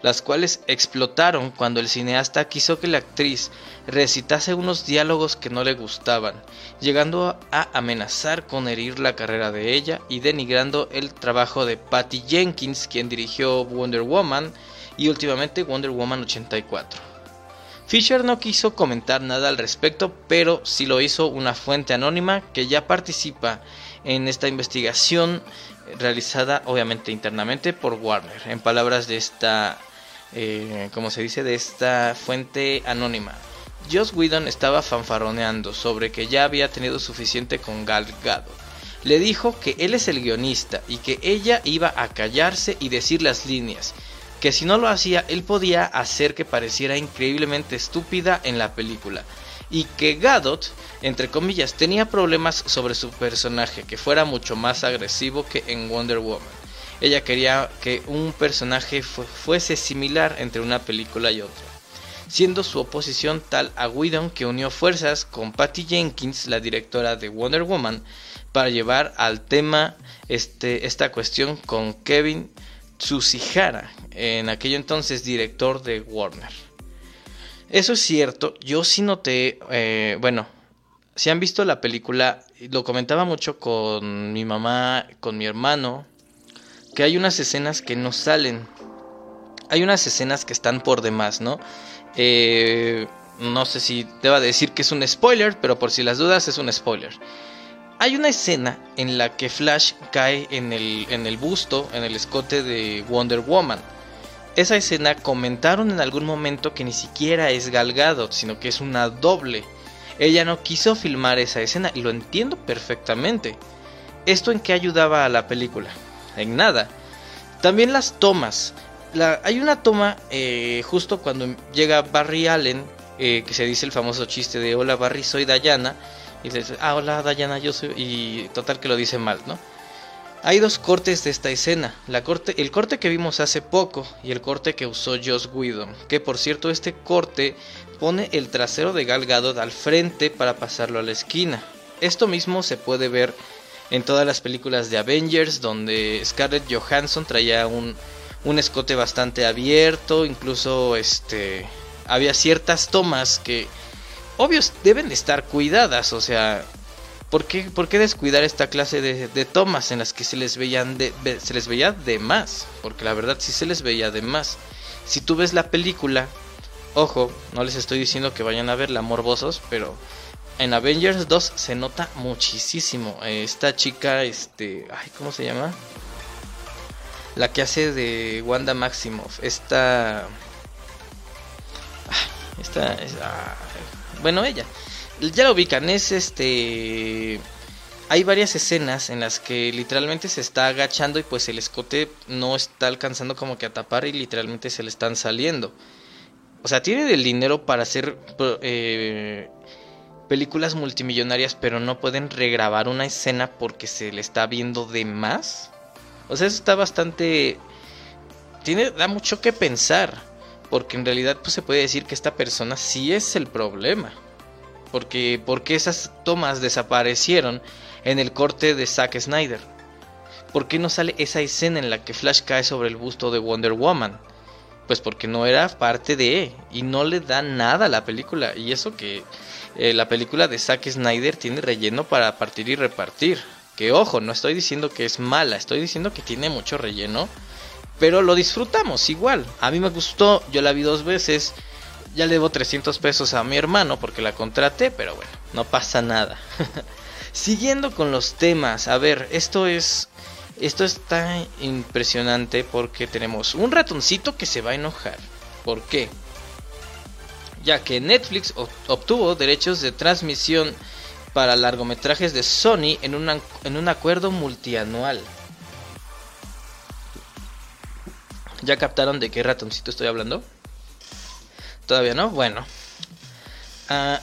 las cuales explotaron cuando el cineasta quiso que la actriz recitase unos diálogos que no le gustaban, llegando a amenazar con herir la carrera de ella y denigrando el trabajo de Patty Jenkins, quien dirigió Wonder Woman y últimamente Wonder Woman 84. Fisher no quiso comentar nada al respecto, pero sí lo hizo una fuente anónima que ya participa en esta investigación realizada obviamente internamente por Warner. En palabras de esta, eh, como se dice, de esta fuente anónima. Joss Whedon estaba fanfaroneando sobre que ya había tenido suficiente con Gal Gadot. Le dijo que él es el guionista y que ella iba a callarse y decir las líneas que si no lo hacía él podía hacer que pareciera increíblemente estúpida en la película y que Gadot, entre comillas, tenía problemas sobre su personaje, que fuera mucho más agresivo que en Wonder Woman. Ella quería que un personaje fuese similar entre una película y otra, siendo su oposición tal a Whedon que unió fuerzas con Patty Jenkins, la directora de Wonder Woman, para llevar al tema este, esta cuestión con Kevin Tsuchihara, en aquello entonces director de Warner. Eso es cierto, yo sí noté, eh, bueno, si han visto la película, lo comentaba mucho con mi mamá, con mi hermano, que hay unas escenas que no salen. Hay unas escenas que están por demás, ¿no? Eh, no sé si deba decir que es un spoiler, pero por si las dudas es un spoiler. Hay una escena en la que Flash cae en el, en el busto, en el escote de Wonder Woman. Esa escena comentaron en algún momento que ni siquiera es Galgado, sino que es una doble. Ella no quiso filmar esa escena y lo entiendo perfectamente. ¿Esto en qué ayudaba a la película? En nada. También las tomas. hay una toma eh, justo cuando llega Barry Allen, eh, que se dice el famoso chiste de hola Barry, soy Dayana y le dice, ah, hola Dayana, yo soy... Y total que lo dice mal, ¿no? Hay dos cortes de esta escena, la corte, el corte que vimos hace poco y el corte que usó Joss Whedon, que por cierto este corte pone el trasero de Gal Gadot al frente para pasarlo a la esquina. Esto mismo se puede ver en todas las películas de Avengers donde Scarlett Johansson traía un, un escote bastante abierto, incluso este había ciertas tomas que obvios deben de estar cuidadas, o sea, ¿por qué, por qué descuidar esta clase de, tomas en las que se les, veían se les veía de más? Porque la verdad sí se les veía de más. Si tú ves la película, ojo, no les estoy diciendo que vayan a verla morbosos, pero en Avengers 2 se nota muchísimo. Esta chica, este, ay, ¿cómo se llama? La que hace de Wanda Maximoff. Esta... Esta... esta bueno, ella. Ya lo ubican, es este... Hay varias escenas en las que literalmente se está agachando y pues el escote no está alcanzando como que a tapar y literalmente se le están saliendo. O sea, tiene el dinero para hacer eh, películas multimillonarias, pero no pueden regrabar una escena porque se le está viendo de más. O sea, eso está bastante... Tiene, da mucho que pensar. Porque en realidad pues se puede decir que esta persona sí es el problema. Porque, porque esas tomas desaparecieron en el corte de Zack Snyder. ¿Por qué no sale esa escena en la que Flash cae sobre el busto de Wonder Woman? Pues porque no era parte de y no le da nada a la película. Y eso que eh, la película de Zack Snyder tiene relleno para partir y repartir. Que ojo, no estoy diciendo que es mala, estoy diciendo que tiene mucho relleno pero lo disfrutamos igual. A mí me gustó, yo la vi dos veces. Ya le debo 300 pesos a mi hermano porque la contraté, pero bueno, no pasa nada. [LAUGHS] Siguiendo con los temas, a ver, esto es esto está impresionante porque tenemos un ratoncito que se va a enojar. ¿Por qué? ya que Netflix obtuvo derechos de transmisión para largometrajes de Sony en, en un acuerdo multianual. ¿Ya captaron de qué ratoncito estoy hablando? ¿Todavía no? Bueno. Ah,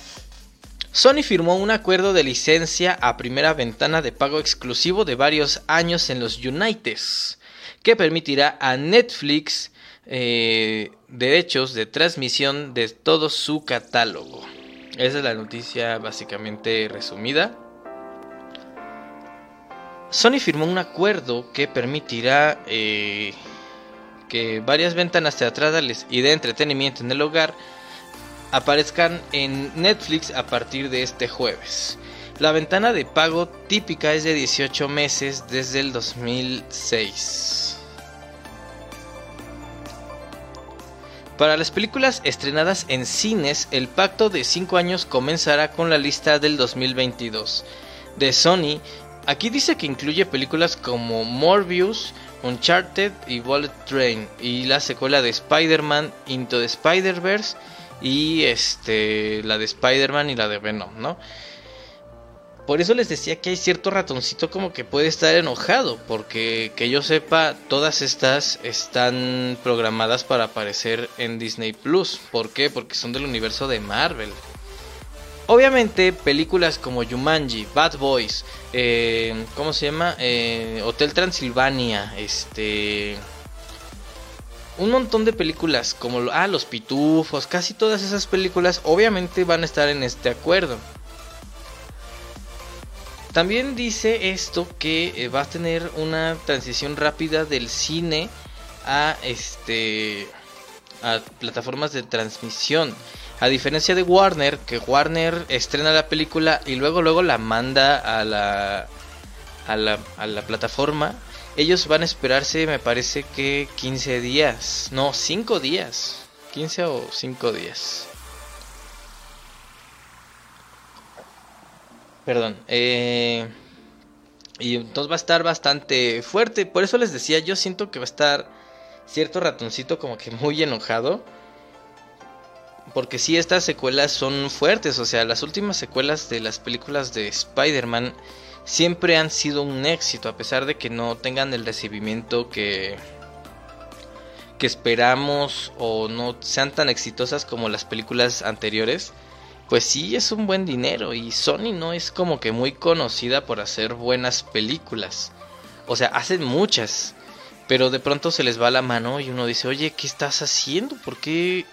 Sony firmó un acuerdo de licencia a primera ventana de pago exclusivo de varios años en los United, que permitirá a Netflix eh, derechos de transmisión de todo su catálogo. Esa es la noticia básicamente resumida. Sony firmó un acuerdo que permitirá eh, que varias ventanas teatrales y de entretenimiento en el hogar aparezcan en Netflix a partir de este jueves. La ventana de pago típica es de 18 meses desde el 2006. Para las películas estrenadas en cines, el pacto de 5 años comenzará con la lista del 2022. De Sony, aquí dice que incluye películas como Morbius, Uncharted y Bullet Train, y la secuela de Spider-Man Into the Spider-Verse y este la de Spider-Man y la de Venom, ¿no? Por eso les decía que hay cierto ratoncito como que puede estar enojado, porque que yo sepa, todas estas están programadas para aparecer en Disney Plus. ¿Por qué? Porque son del universo de Marvel. Obviamente, películas como Jumanji, Bad Boys, eh, ¿cómo se llama? Eh, Hotel Transilvania, este un montón de películas como ah, Los Pitufos, casi todas esas películas obviamente van a estar en este acuerdo. También dice esto que eh, va a tener una transición rápida del cine a este a plataformas de transmisión. A diferencia de Warner, que Warner estrena la película y luego luego la manda a la a la, a la plataforma ellos van a esperarse, me parece que 15 días. No, 5 días. 15 o 5 días. Perdón. Eh, y entonces va a estar bastante fuerte. Por eso les decía, yo siento que va a estar cierto ratoncito como que muy enojado. Porque si estas secuelas son fuertes. O sea, las últimas secuelas de las películas de Spider-Man siempre han sido un éxito, a pesar de que no tengan el recibimiento que, que esperamos o no sean tan exitosas como las películas anteriores. Pues sí, es un buen dinero y Sony no es como que muy conocida por hacer buenas películas. O sea, hacen muchas, pero de pronto se les va la mano y uno dice, oye, ¿qué estás haciendo? ¿Por qué,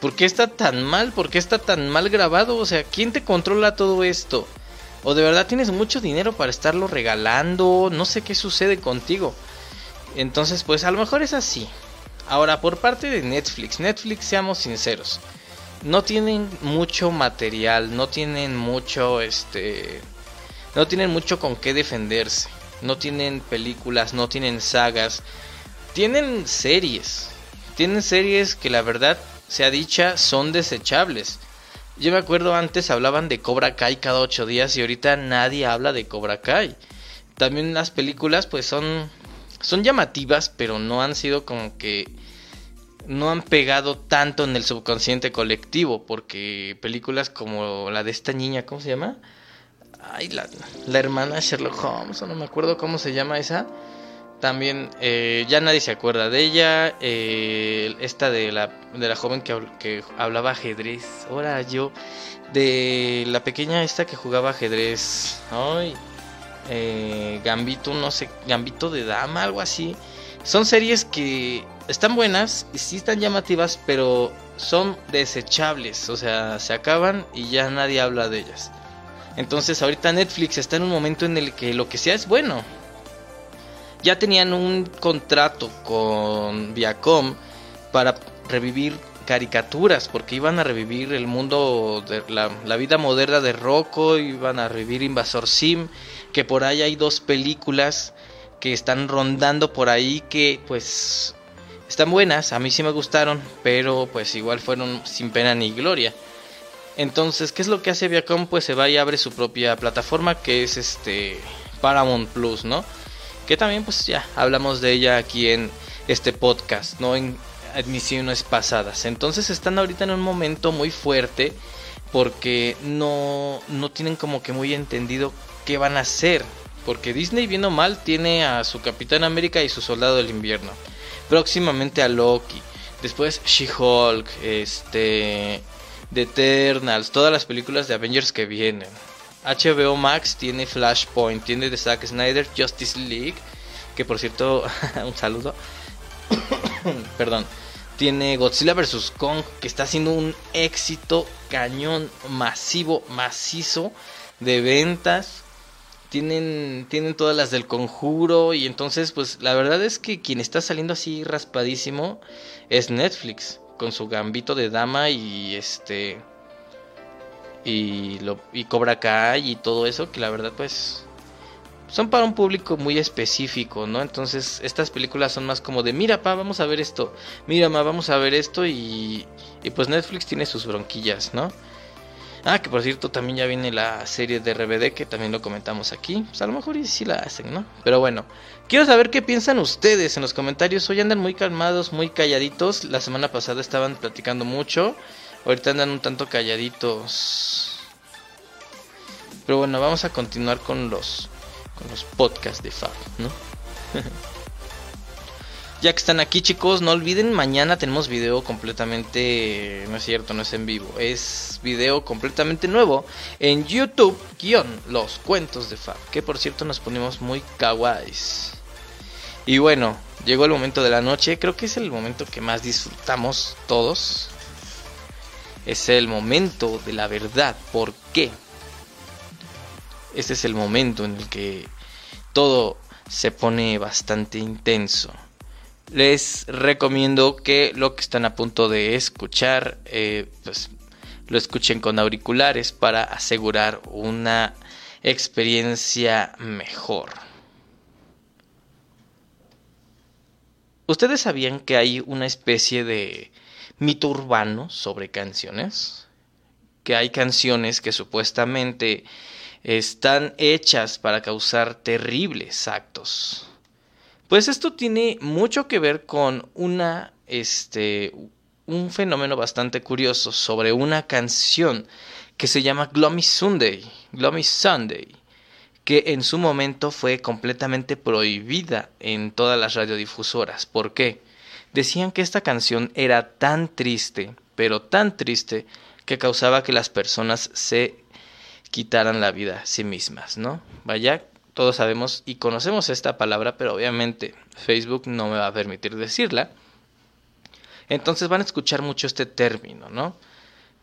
¿Por qué está tan mal? ¿Por qué está tan mal grabado? O sea, ¿quién te controla todo esto? O de verdad tienes mucho dinero para estarlo regalando. No sé qué sucede contigo. Entonces, pues a lo mejor es así. Ahora, por parte de Netflix. Netflix, seamos sinceros. No tienen mucho material. No tienen mucho, este... No tienen mucho con qué defenderse. No tienen películas, no tienen sagas. Tienen series. Tienen series que la verdad, sea dicha, son desechables. Yo me acuerdo antes hablaban de Cobra Kai cada ocho días y ahorita nadie habla de Cobra Kai. También las películas pues son, son llamativas, pero no han sido como que no han pegado tanto en el subconsciente colectivo, porque películas como la de esta niña, ¿cómo se llama? Ay, la, la hermana Sherlock Holmes, no me acuerdo cómo se llama esa también eh, ya nadie se acuerda de ella. Eh, esta de la, de la joven que, que hablaba ajedrez. Ahora yo. De la pequeña esta que jugaba ajedrez. Ay. Eh, Gambito, no sé. Gambito de dama, algo así. Son series que están buenas y sí están llamativas, pero son desechables. O sea, se acaban y ya nadie habla de ellas. Entonces ahorita Netflix está en un momento en el que lo que sea es bueno ya tenían un contrato con Viacom para revivir caricaturas, porque iban a revivir el mundo de la, vida moderna de Rocco, iban a revivir Invasor Sim, que por ahí hay dos películas que están rondando por ahí que pues están buenas, a mí sí me gustaron, pero pues igual fueron sin pena ni gloria. Entonces, ¿qué es lo que hace Viacom? Pues se va y abre su propia plataforma que es este Paramount Plus, ¿no? Que también pues ya hablamos de ella aquí en este podcast, ¿no? En, admisiones pasadas. Entonces están ahorita en un momento muy fuerte porque no, no tienen como que muy entendido qué van a hacer. Porque Disney, bien o mal, tiene a su Capitán América y su Soldado del Invierno. Próximamente a Loki. Después She-Hulk, este, The Eternals, todas las películas de Avengers que vienen. HBO Max tiene Flashpoint, tiene The Zack Snyder Justice League, que por cierto, [LAUGHS] un saludo. [COUGHS] Perdón. Tiene Godzilla vs. Kong, que está haciendo un éxito cañón masivo, macizo de ventas. Tienen, tienen todas las del conjuro. Y entonces, pues la verdad es que quien está saliendo así raspadísimo es Netflix. Con su gambito de dama y este. Y, lo, y Cobra Kai y todo eso. Que la verdad, pues son para un público muy específico, ¿no? Entonces estas películas son más como de, mira, pa, vamos a ver esto, mira, ma, vamos a ver esto y, y pues Netflix tiene sus bronquillas, ¿no? Ah, que por cierto también ya viene la serie de RBD que también lo comentamos aquí. Pues a lo mejor sí la hacen, ¿no? Pero bueno, quiero saber qué piensan ustedes en los comentarios. Hoy andan muy calmados, muy calladitos. La semana pasada estaban platicando mucho. Ahorita andan un tanto calladitos. Pero bueno, vamos a continuar con los con los podcasts de Fab, ¿no? [LAUGHS] ya que están aquí chicos, no olviden, mañana tenemos video completamente, no es cierto, no es en vivo, es video completamente nuevo en YouTube, guion, los cuentos de Fab, que por cierto nos ponemos muy kawaiis. Y bueno, llegó el momento de la noche, creo que es el momento que más disfrutamos todos. Es el momento de la verdad, ¿por qué? este es el momento en el que todo se pone bastante intenso. Les recomiendo que lo que están a punto de escuchar, eh, pues lo escuchen con auriculares para asegurar una experiencia mejor. ¿Ustedes sabían que hay una especie de mito urbano sobre canciones? Que hay canciones que supuestamente están hechas para causar terribles actos. Pues esto tiene mucho que ver con una este un fenómeno bastante curioso sobre una canción que se llama Gloomy Sunday, Gloomy Sunday, que en su momento fue completamente prohibida en todas las radiodifusoras. ¿Por qué? Decían que esta canción era tan triste, pero tan triste, que causaba que las personas se quitaran la vida a sí mismas, ¿no? Vaya, todos sabemos y conocemos esta palabra, pero obviamente Facebook no me va a permitir decirla. Entonces van a escuchar mucho este término, ¿no?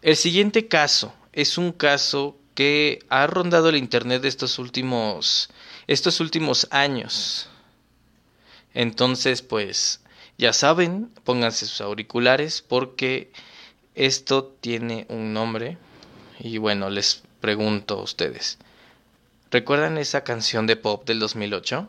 El siguiente caso es un caso que ha rondado el internet estos últimos estos últimos años. Entonces, pues ya saben, pónganse sus auriculares porque esto tiene un nombre y bueno, les pregunto a ustedes. ¿Recuerdan esa canción de pop del 2008?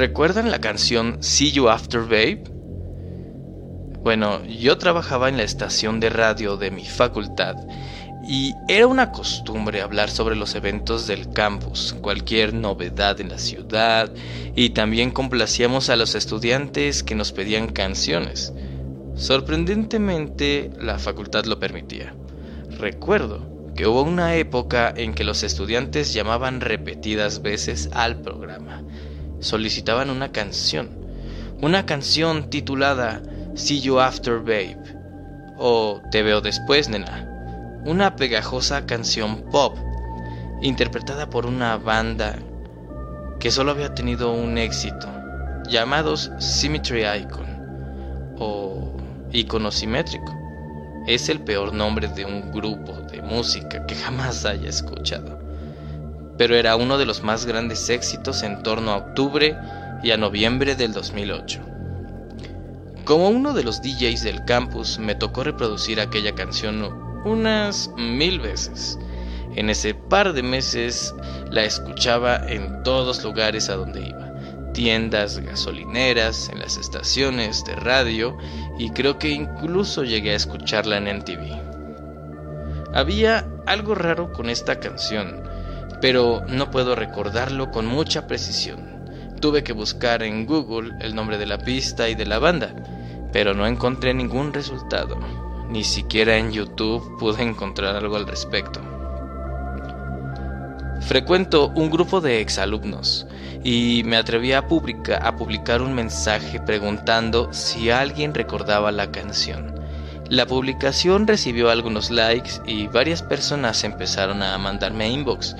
¿Recuerdan la canción See You After Babe? Bueno, yo trabajaba en la estación de radio de mi facultad y era una costumbre hablar sobre los eventos del campus, cualquier novedad en la ciudad y también complacíamos a los estudiantes que nos pedían canciones. Sorprendentemente, la facultad lo permitía. Recuerdo que hubo una época en que los estudiantes llamaban repetidas veces al programa. Solicitaban una canción. Una canción titulada See You After Babe o Te veo después, nena. Una pegajosa canción pop interpretada por una banda que solo había tenido un éxito, llamados Symmetry Icon o icono simétrico. Es el peor nombre de un grupo de música que jamás haya escuchado, pero era uno de los más grandes éxitos en torno a octubre y a noviembre del 2008. Como uno de los DJs del campus me tocó reproducir aquella canción unas mil veces. En ese par de meses la escuchaba en todos lugares a donde iba. tiendas gasolineras, en las estaciones de radio y creo que incluso llegué a escucharla en MTV. Había algo raro con esta canción, pero no puedo recordarlo con mucha precisión. Tuve que buscar en Google el nombre de la pista y de la banda, pero no encontré ningún resultado. Ni siquiera en YouTube pude encontrar algo al respecto. Frecuento un grupo de exalumnos y me atreví a, publicar un mensaje preguntando si alguien recordaba la canción. La publicación recibió algunos likes y varias personas empezaron a mandarme inbox.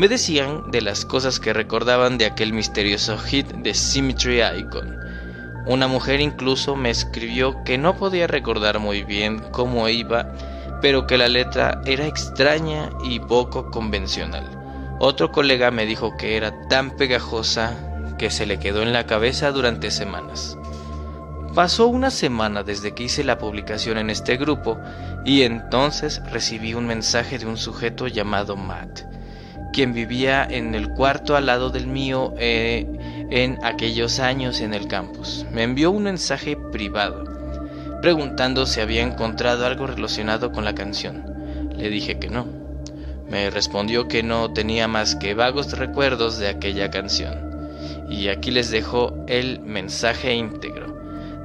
Me decían de las cosas que recordaban de aquel misterioso hit de Symmetry Icon. Una mujer incluso me escribió que no podía recordar muy bien cómo iba, pero que la letra era extraña y poco convencional. Otro colega me dijo que era tan pegajosa que se le quedó en la cabeza durante semanas. Pasó una semana desde que hice la publicación en este grupo y entonces recibí un mensaje de un sujeto llamado Matt, quien vivía en el cuarto al lado del mío eh, en aquellos años en el campus. Me envió un mensaje privado preguntando si había encontrado algo relacionado con la canción. Le dije que no. Me respondió que no tenía más que vagos recuerdos de aquella canción. Y aquí les dejo el mensaje íntegro.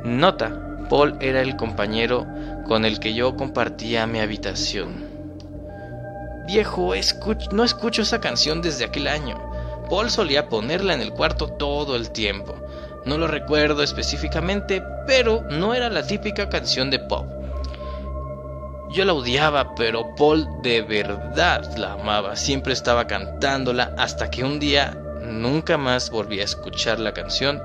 Nota, Paul era el compañero con el que yo compartía mi habitación. Viejo, no escucho esa canción desde aquel año. Paul solía ponerla en el cuarto todo el tiempo. No lo recuerdo específicamente, pero no era la típica canción de pop. Yo la odiaba, pero Paul de verdad la amaba. Siempre estaba cantándola hasta que un día nunca más volví a escuchar la canción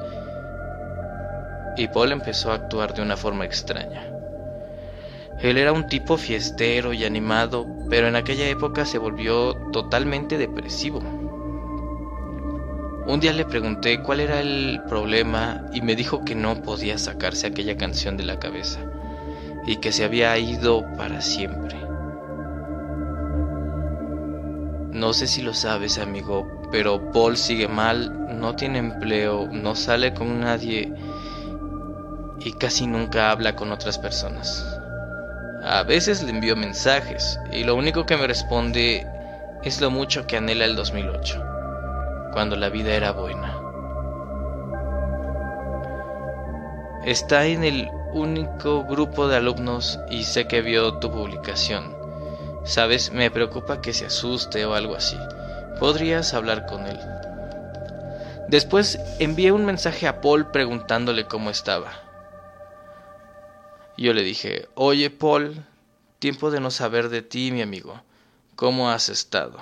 y Paul empezó a actuar de una forma extraña. Él era un tipo fiestero y animado, pero en aquella época se volvió totalmente depresivo. Un día le pregunté cuál era el problema y me dijo que no podía sacarse aquella canción de la cabeza y que se había ido para siempre. No sé si lo sabes, amigo, pero Paul sigue mal, no tiene empleo, no sale con nadie y casi nunca habla con otras personas. A veces le envío mensajes y lo único que me responde es lo mucho que anhela el 2008, cuando la vida era buena. Está en el único grupo de alumnos y sé que vio tu publicación. Sabes, me preocupa que se asuste o algo así. Podrías hablar con él. Después envié un mensaje a Paul preguntándole cómo estaba. Yo le dije, oye Paul, tiempo de no saber de ti, mi amigo. ¿Cómo has estado?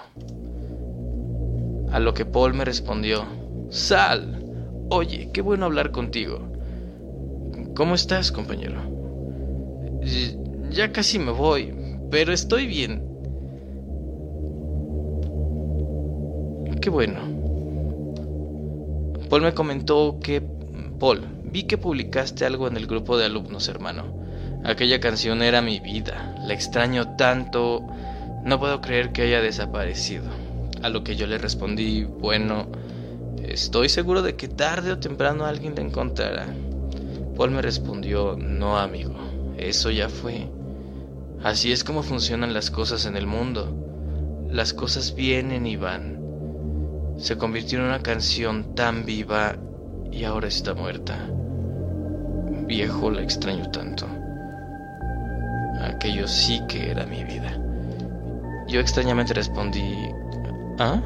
A lo que Paul me respondió, Sal, oye, qué bueno hablar contigo. ¿Cómo estás, compañero? Ya casi me voy, pero estoy bien. Qué bueno. Paul me comentó que... Paul, vi que publicaste algo en el grupo de alumnos, hermano. Aquella canción era mi vida. La extraño tanto. No puedo creer que haya desaparecido. A lo que yo le respondí, bueno, estoy seguro de que tarde o temprano alguien la encontrará. Paul me respondió, no amigo, eso ya fue. Así es como funcionan las cosas en el mundo. Las cosas vienen y van. Se convirtió en una canción tan viva y ahora está muerta. Viejo, la extraño tanto. Aquello sí que era mi vida. Yo extrañamente respondí, ¿ah?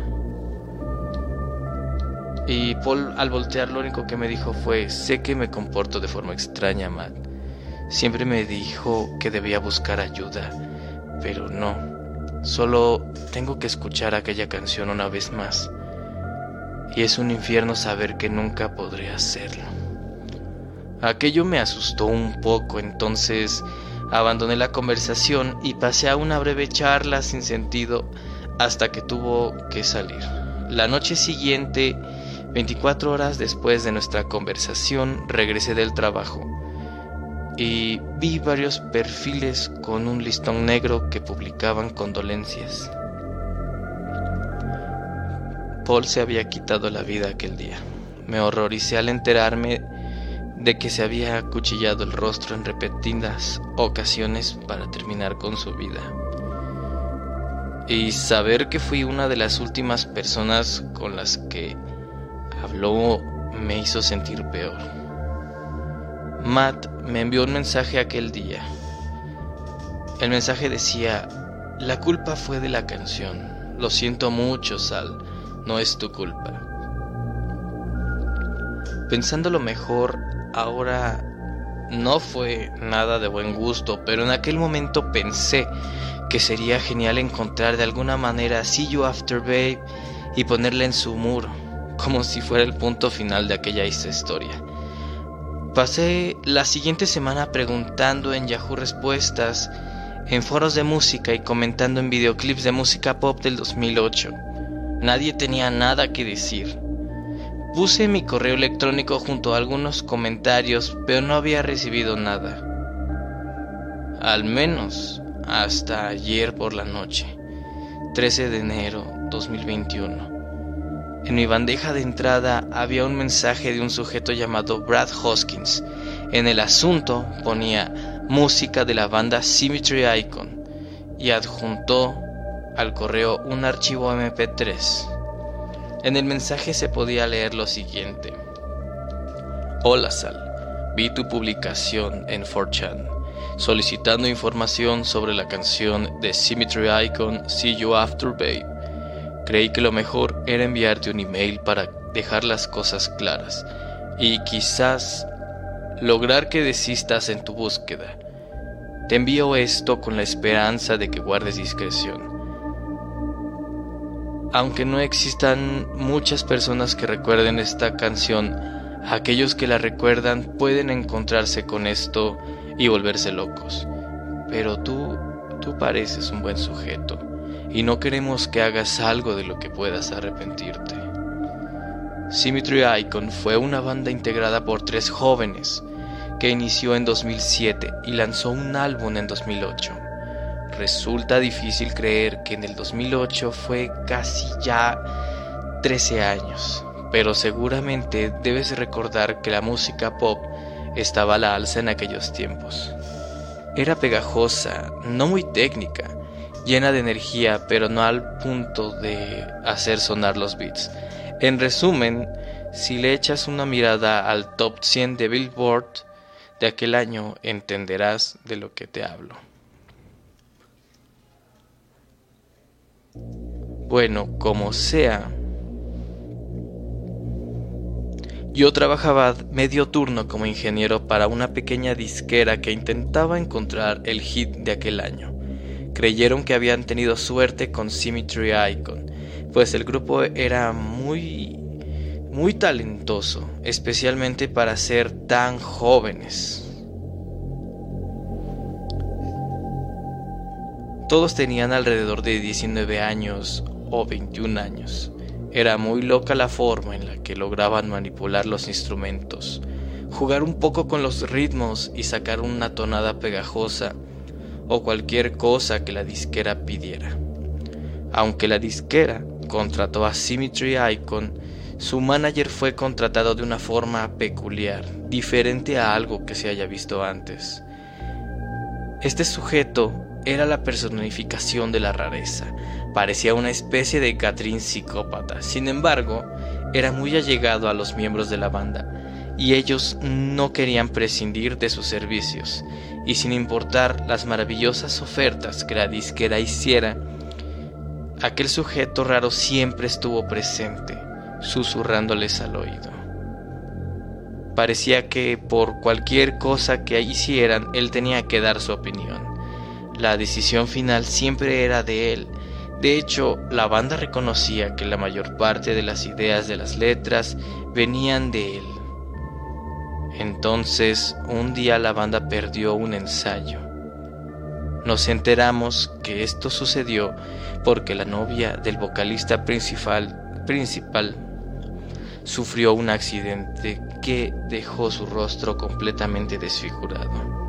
Y Paul al voltear lo único que me dijo fue, sé que me comporto de forma extraña, Matt. Siempre me dijo que debía buscar ayuda, pero no. Solo tengo que escuchar aquella canción una vez más. Y es un infierno saber que nunca podré hacerlo. Aquello me asustó un poco, entonces abandoné la conversación y pasé a una breve charla sin sentido hasta que tuvo que salir. La noche siguiente 24 horas después de nuestra conversación regresé del trabajo y vi varios perfiles con un listón negro que publicaban condolencias. Paul se había quitado la vida aquel día. me horroricé al enterarme de que se había acuchillado el rostro en repetidas ocasiones para terminar con su vida. Y saber que fui una de las últimas personas con las que habló me hizo sentir peor. Matt me envió un mensaje aquel día. El mensaje decía, la culpa fue de la canción. Lo siento mucho, Sal, no es tu culpa. Pensándolo mejor, ahora no fue nada de buen gusto, pero en aquel momento pensé que sería genial encontrar de alguna manera See You After Babe y ponerla en su muro, como si fuera el punto final de aquella historia. Pasé la siguiente semana preguntando en Yahoo Respuestas, en foros de música y comentando en videoclips de música pop del 2008. Nadie tenía nada que decir. Puse mi correo electrónico junto a algunos comentarios, pero no había recibido nada. Al menos hasta ayer por la noche, 13 de enero 2021. En mi bandeja de entrada había un mensaje de un sujeto llamado Brad Hoskins. En el asunto ponía música de la banda Symmetry Icon y adjuntó al correo un archivo MP3. En el mensaje se podía leer lo siguiente. Hola Sal, vi tu publicación en 4chan solicitando información sobre la canción de Symmetry Icon See You After Babe. Creí que lo mejor era enviarte un email para dejar las cosas claras y quizás lograr que desistas en tu búsqueda. Te envío esto con la esperanza de que guardes discreción. Aunque no existan muchas personas que recuerden esta canción, aquellos que la recuerdan pueden encontrarse con esto y volverse locos. Pero tú, tú pareces un buen sujeto y no queremos que hagas algo de lo que puedas arrepentirte. Symmetry Icon fue una banda integrada por tres jóvenes que inició en 2007 y lanzó un álbum en 2008. Resulta difícil creer que en el 2008 fue casi ya 13 años, pero seguramente debes recordar que la música pop estaba a la alza en aquellos tiempos. Era pegajosa, no muy técnica, llena de energía, pero no al punto de hacer sonar los beats. En resumen, si le echas una mirada al top 100 de Billboard de aquel año, entenderás de lo que te hablo. Bueno, como sea, yo trabajaba medio turno como ingeniero para una pequeña disquera que intentaba encontrar el hit de aquel año. Creyeron que habían tenido suerte con Symmetry Icon, pues el grupo era muy muy talentoso, especialmente para ser tan jóvenes. Todos tenían alrededor de 19 años o 21 años. Era muy loca la forma en la que lograban manipular los instrumentos, jugar un poco con los ritmos y sacar una tonada pegajosa o cualquier cosa que la disquera pidiera. Aunque la disquera contrató a Symmetry Icon, su manager fue contratado de una forma peculiar, diferente a algo que se haya visto antes. Este sujeto era la personificación de la rareza. Parecía una especie de Catrín psicópata. Sin embargo, era muy allegado a los miembros de la banda, y ellos no querían prescindir de sus servicios. Y sin importar las maravillosas ofertas que la disquera hiciera, aquel sujeto raro siempre estuvo presente, susurrándoles al oído. Parecía que por cualquier cosa que hicieran, él tenía que dar su opinión. La decisión final siempre era de él. De hecho, la banda reconocía que la mayor parte de las ideas de las letras venían de él. Entonces, un día la banda perdió un ensayo. Nos enteramos que esto sucedió porque la novia del vocalista principal, principal sufrió un accidente que dejó su rostro completamente desfigurado.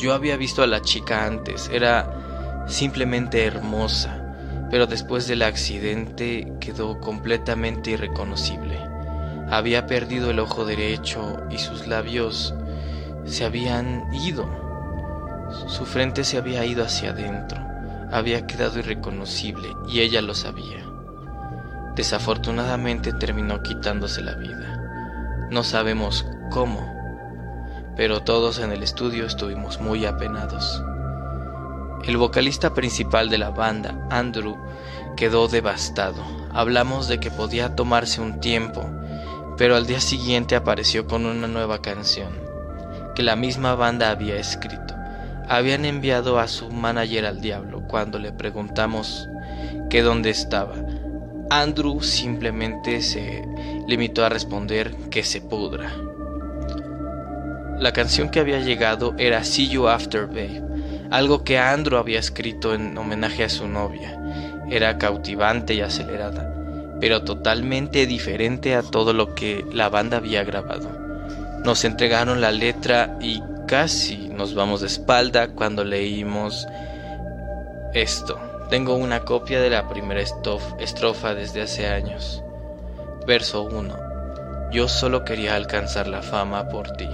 Yo había visto a la chica antes, era simplemente hermosa, pero después del accidente quedó completamente irreconocible. Había perdido el ojo derecho y sus labios se habían ido. Su frente se había ido hacia adentro. Había quedado irreconocible y ella lo sabía. Desafortunadamente terminó quitándose la vida. No sabemos cómo, pero todos en el estudio estuvimos muy apenados. El vocalista principal de la banda, Andrew, quedó devastado. Hablamos de que podía tomarse un tiempo, pero al día siguiente apareció con una nueva canción, que la misma banda había escrito. Habían enviado a su manager al diablo cuando le preguntamos que dónde estaba. Andrew simplemente se limitó a responder que se pudra. La canción que había llegado era See You After Babe, algo que Andrew había escrito en homenaje a su novia. Era cautivante y acelerada, pero totalmente diferente a todo lo que la banda había grabado. Nos entregaron la letra y casi nos vamos de espalda cuando leímos esto. Tengo una copia de la primera estrofa desde hace años. Verso 1. Yo solo quería alcanzar la fama por ti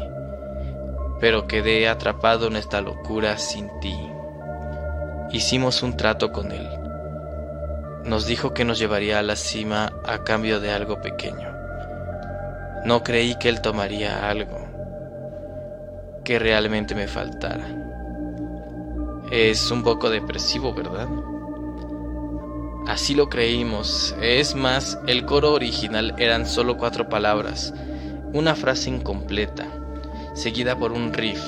pero quedé atrapado en esta locura sin ti. Hicimos un trato con él. Nos dijo que nos llevaría a la cima a cambio de algo pequeño. No creí que él tomaría algo que realmente me faltara. Es un poco depresivo, ¿verdad? Así lo creímos. Es más, el coro original eran solo cuatro palabras, una frase incompleta seguida por un riff,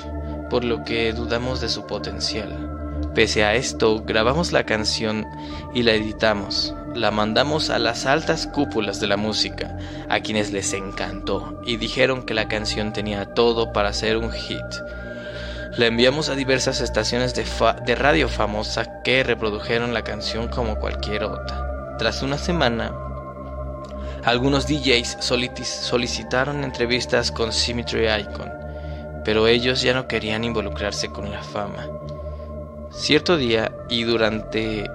por lo que dudamos de su potencial. Pese a esto, grabamos la canción y la editamos. La mandamos a las altas cúpulas de la música, a quienes les encantó y dijeron que la canción tenía todo para ser un hit. La enviamos a diversas estaciones de, radio famosa que reprodujeron la canción como cualquier otra. Tras una semana, algunos DJs solicitaron entrevistas con Symmetry Icon pero ellos ya no querían involucrarse con la fama. Cierto día y durante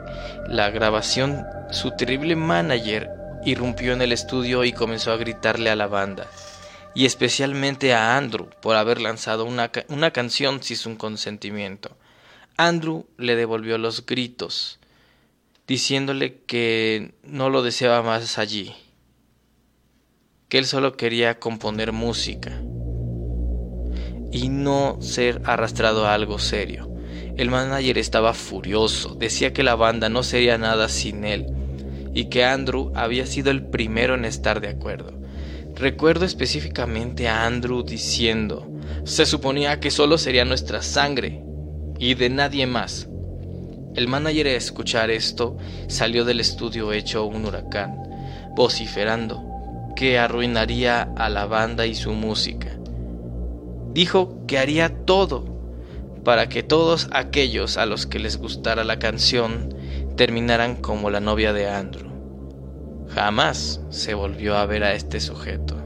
la grabación, su terrible manager irrumpió en el estudio y comenzó a gritarle a la banda, y especialmente a Andrew por haber lanzado una, una canción sin su consentimiento. Andrew le devolvió los gritos, diciéndole que no lo deseaba más allí, que él solo quería componer música y no ser arrastrado a algo serio. El manager estaba furioso, decía que la banda no sería nada sin él y que Andrew había sido el primero en estar de acuerdo. Recuerdo específicamente a Andrew diciendo, se suponía que solo sería nuestra sangre y de nadie más. El manager al escuchar esto salió del estudio hecho un huracán, vociferando que arruinaría a la banda y su música dijo que haría todo para que todos aquellos a los que les gustara la canción terminaran como la novia de Andrew. Jamás se volvió a ver a este sujeto.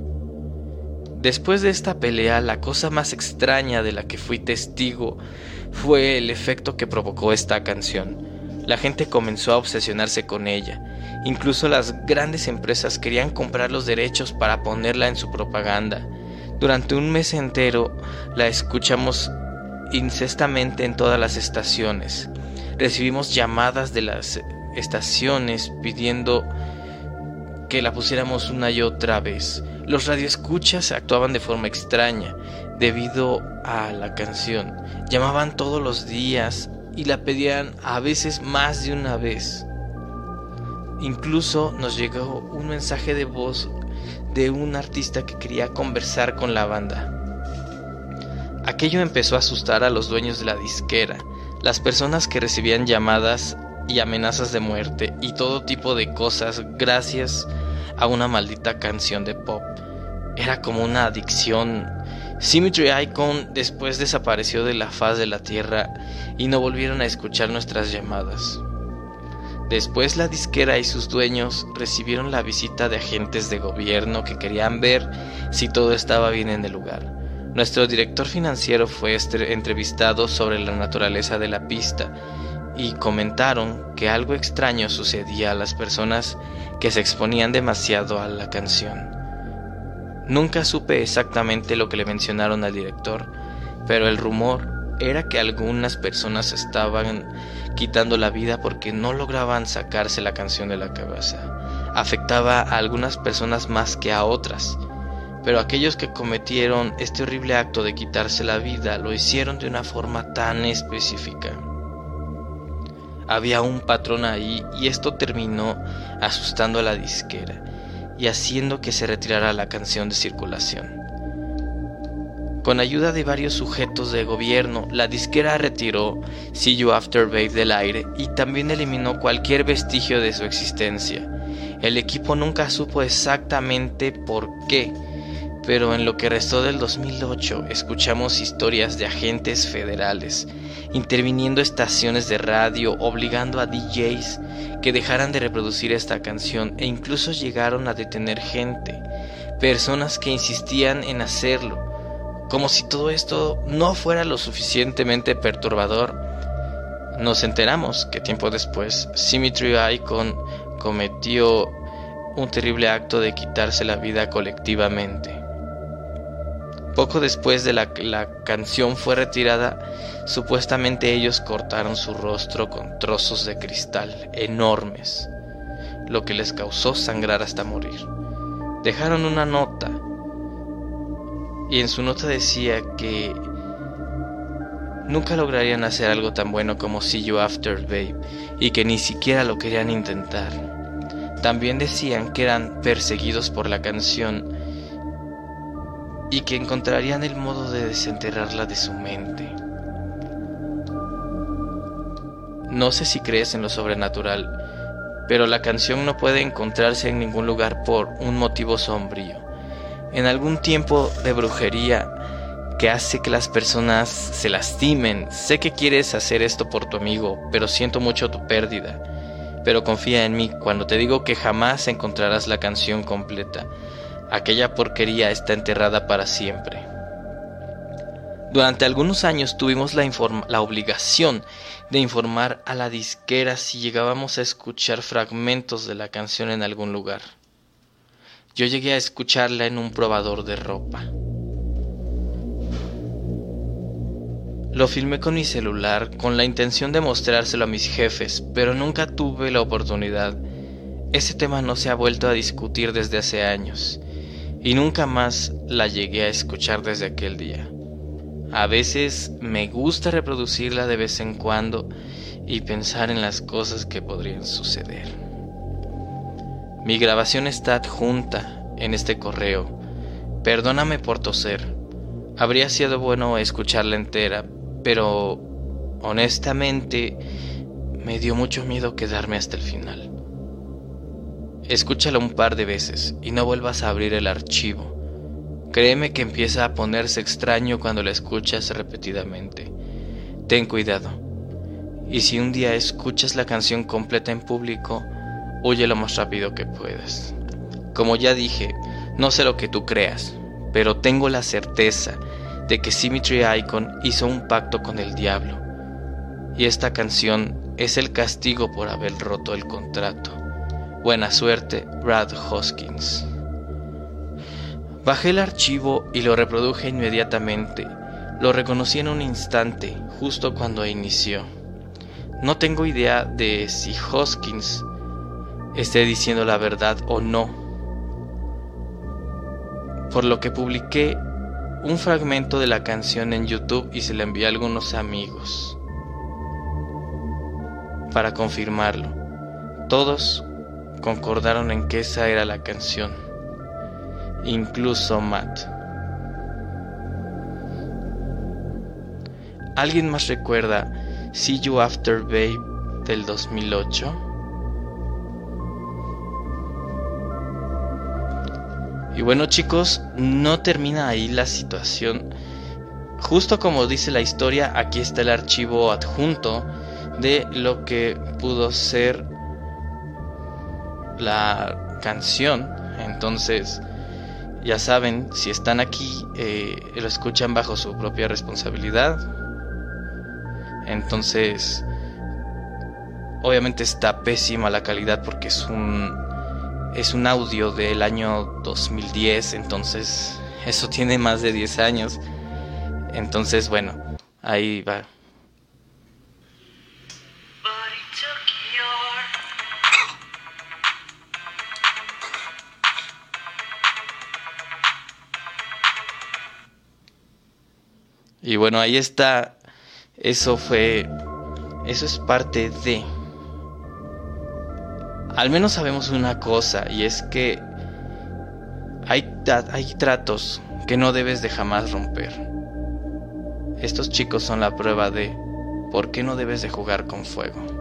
Después de esta pelea, la cosa más extraña de la que fui testigo fue el efecto que provocó esta canción. La gente comenzó a obsesionarse con ella. Incluso las grandes empresas querían comprar los derechos para ponerla en su propaganda. Durante un mes entero la escuchamos incestamente en todas las estaciones. Recibimos llamadas de las estaciones pidiendo que la pusiéramos una y otra vez. Los radioescuchas actuaban de forma extraña debido a la canción. Llamaban todos los días y la pedían a veces más de una vez. Incluso nos llegó un mensaje de voz de un artista que quería conversar con la banda. Aquello empezó a asustar a los dueños de la disquera, las personas que recibían llamadas y amenazas de muerte y todo tipo de cosas gracias a una maldita canción de pop. Era como una adicción. Symmetry Icon después desapareció de la faz de la tierra y no volvieron a escuchar nuestras llamadas. Después la disquera y sus dueños recibieron la visita de agentes de gobierno que querían ver si todo estaba bien en el lugar. Nuestro director financiero fue entrevistado sobre la naturaleza de la pista y comentaron que algo extraño sucedía a las personas que se exponían demasiado a la canción. Nunca supe exactamente lo que le mencionaron al director, pero el rumor era que algunas personas estaban quitando la vida porque no lograban sacarse la canción de la cabeza. Afectaba a algunas personas más que a otras, pero aquellos que cometieron este horrible acto de quitarse la vida lo hicieron de una forma tan específica. Había un patrón ahí y esto terminó asustando a la disquera y haciendo que se retirara la canción de circulación. Con ayuda de varios sujetos de gobierno, la disquera retiró See You After Babe del aire y también eliminó cualquier vestigio de su existencia. El equipo nunca supo exactamente por qué, pero en lo que restó del 2008 escuchamos historias de agentes federales interviniendo estaciones de radio, obligando a DJs que dejaran de reproducir esta canción e incluso llegaron a detener gente, personas que insistían en hacerlo como si todo esto no fuera lo suficientemente perturbador, nos enteramos que tiempo después Symmetry Icon cometió un terrible acto de quitarse la vida colectivamente. Poco después de la, la canción fue retirada, supuestamente ellos cortaron su rostro con trozos de cristal enormes, lo que les causó sangrar hasta morir. Dejaron una nota y en su nota decía que nunca lograrían hacer algo tan bueno como See You After Babe y que ni siquiera lo querían intentar. También decían que eran perseguidos por la canción y que encontrarían el modo de desenterrarla de su mente. No sé si crees en lo sobrenatural, pero la canción no puede encontrarse en ningún lugar por un motivo sombrío en algún tiempo de brujería que hace que las personas se lastimen. Sé que quieres hacer esto por tu amigo, pero siento mucho tu pérdida. Pero confía en mí cuando te digo que jamás encontrarás la canción completa. Aquella porquería está enterrada para siempre. Durante algunos años tuvimos la, obligación de informar a la disquera si llegábamos a escuchar fragmentos de la canción en algún lugar. Yo llegué a escucharla en un probador de ropa. Lo filmé con mi celular con la intención de mostrárselo a mis jefes, pero nunca tuve la oportunidad. Ese tema no se ha vuelto a discutir desde hace años y nunca más la llegué a escuchar desde aquel día. A veces me gusta reproducirla de vez en cuando y pensar en las cosas que podrían suceder. Mi grabación está adjunta en este correo. Perdóname por toser. Habría sido bueno escucharla entera, pero honestamente me dio mucho miedo quedarme hasta el final. Escúchala un par de veces y no vuelvas a abrir el archivo. Créeme que empieza a ponerse extraño cuando la escuchas repetidamente. Ten cuidado. Y si un día escuchas la canción completa en público, huye lo más rápido que puedas. Como ya dije, no sé lo que tú creas, pero tengo la certeza de que Symmetry Icon hizo un pacto con el diablo. Y esta canción es el castigo por haber roto el contrato. Buena suerte, Brad Hoskins. Bajé el archivo y lo reproduje inmediatamente. Lo reconocí en un instante, justo cuando inició. No tengo idea de si Hoskins esté diciendo la verdad o no. Por lo que publiqué un fragmento de la canción en YouTube y se la envié a algunos amigos para confirmarlo. Todos concordaron en que esa era la canción, incluso Matt. ¿Alguien más recuerda See You After Babe del 2008? Y bueno chicos, no termina ahí la situación. Justo como dice la historia, aquí está el archivo adjunto de lo que pudo ser la canción. Entonces, ya saben, si están aquí, eh, lo escuchan bajo su propia responsabilidad. Entonces, obviamente está pésima la calidad porque es un es un audio del año 2010, entonces eso tiene más de 10 años. Entonces, bueno, ahí va. Y bueno, ahí está. Eso fue. Eso es parte de. Al menos sabemos una cosa, y es que hay, hay tratos que no debes de jamás romper. Estos chicos son la prueba de por qué no debes de jugar con fuego.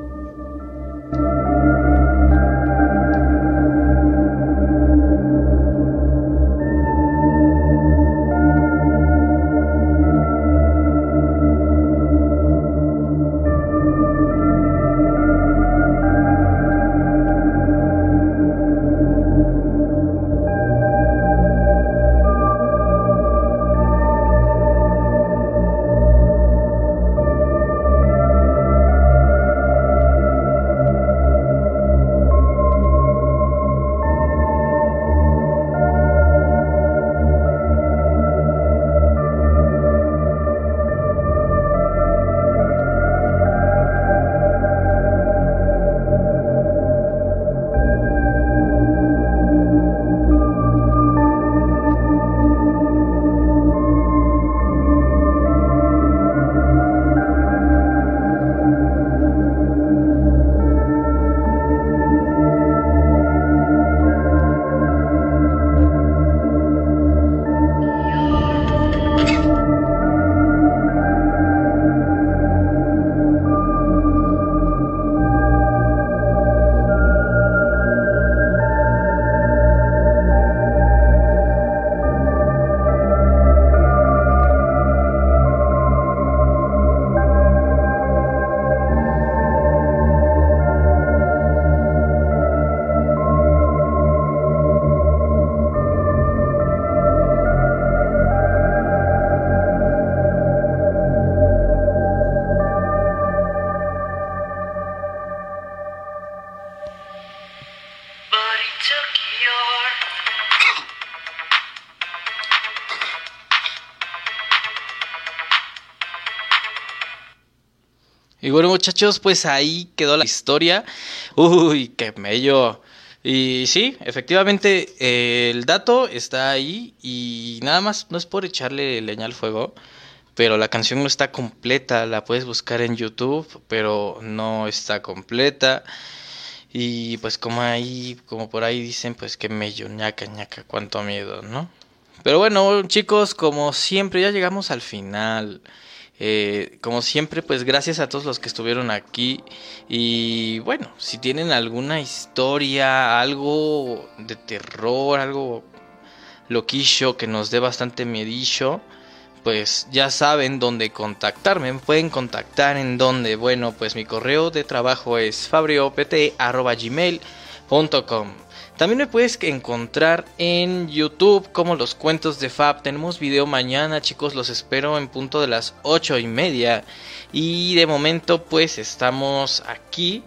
Muchachos, pues ahí quedó la historia. Uy, qué mello. Y sí, efectivamente, eh, el dato está ahí y nada más, no es por echarle leña al fuego, pero la canción no está completa, la puedes buscar en YouTube, pero no está completa. Y pues como ahí, como por ahí dicen, pues qué mello, ñaca, ñaca, cuánto miedo, ¿no? Pero bueno, chicos, como siempre, ya llegamos al final. Eh, como siempre, pues gracias a todos los que estuvieron aquí. Y bueno, si tienen alguna historia, algo de terror, algo loquillo que nos dé bastante miedillo, pues ya saben dónde contactarme. Me pueden contactar en donde, bueno, pues mi correo de trabajo es fabriopt.gmail.com también me puedes encontrar en YouTube como los cuentos de Fab. Tenemos video mañana, chicos. Los espero en punto de las ocho y media. Y de momento, pues estamos aquí.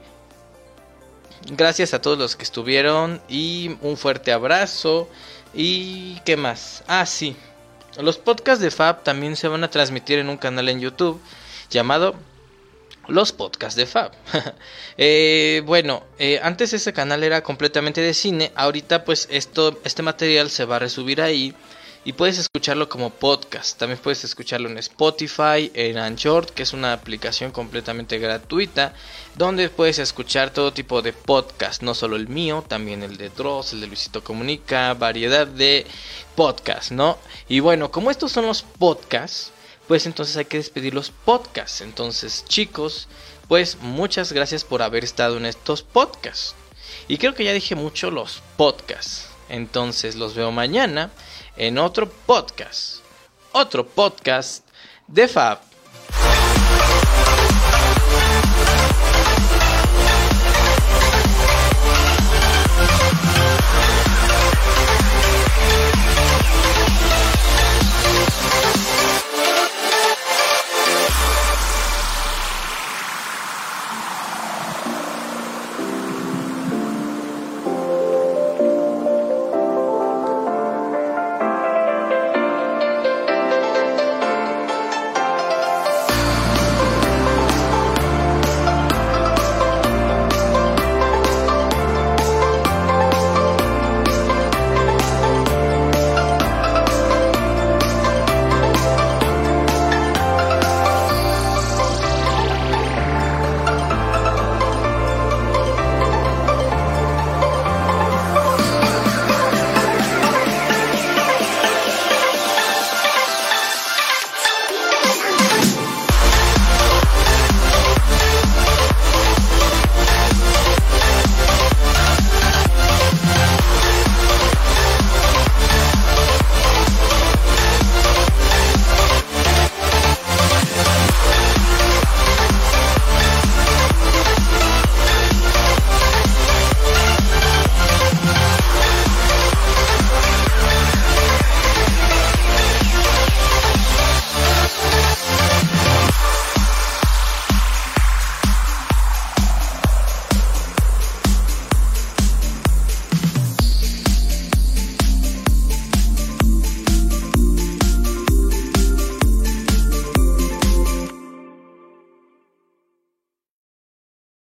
Gracias a todos los que estuvieron. Y un fuerte abrazo. ¿Y qué más? Ah, sí. Los podcasts de Fab también se van a transmitir en un canal en YouTube llamado los podcasts de Fab. [LAUGHS] Eh, bueno, eh, antes ese canal era completamente de cine, ahorita pues esto, este material se va a resubir ahí y puedes escucharlo como podcast. También puedes escucharlo en Spotify, en Anchor, que es una aplicación completamente gratuita, donde puedes escuchar todo tipo de podcast, no solo el mío, también el de Dross, el de Luisito Comunica, variedad de podcasts, ¿no? Y bueno, como estos son los podcasts, pues entonces hay que despedir los podcasts. Entonces, chicos, pues muchas gracias por haber estado en estos podcasts. Y creo que ya dije mucho los podcasts. Entonces los veo mañana en otro podcast. Otro podcast de Fab.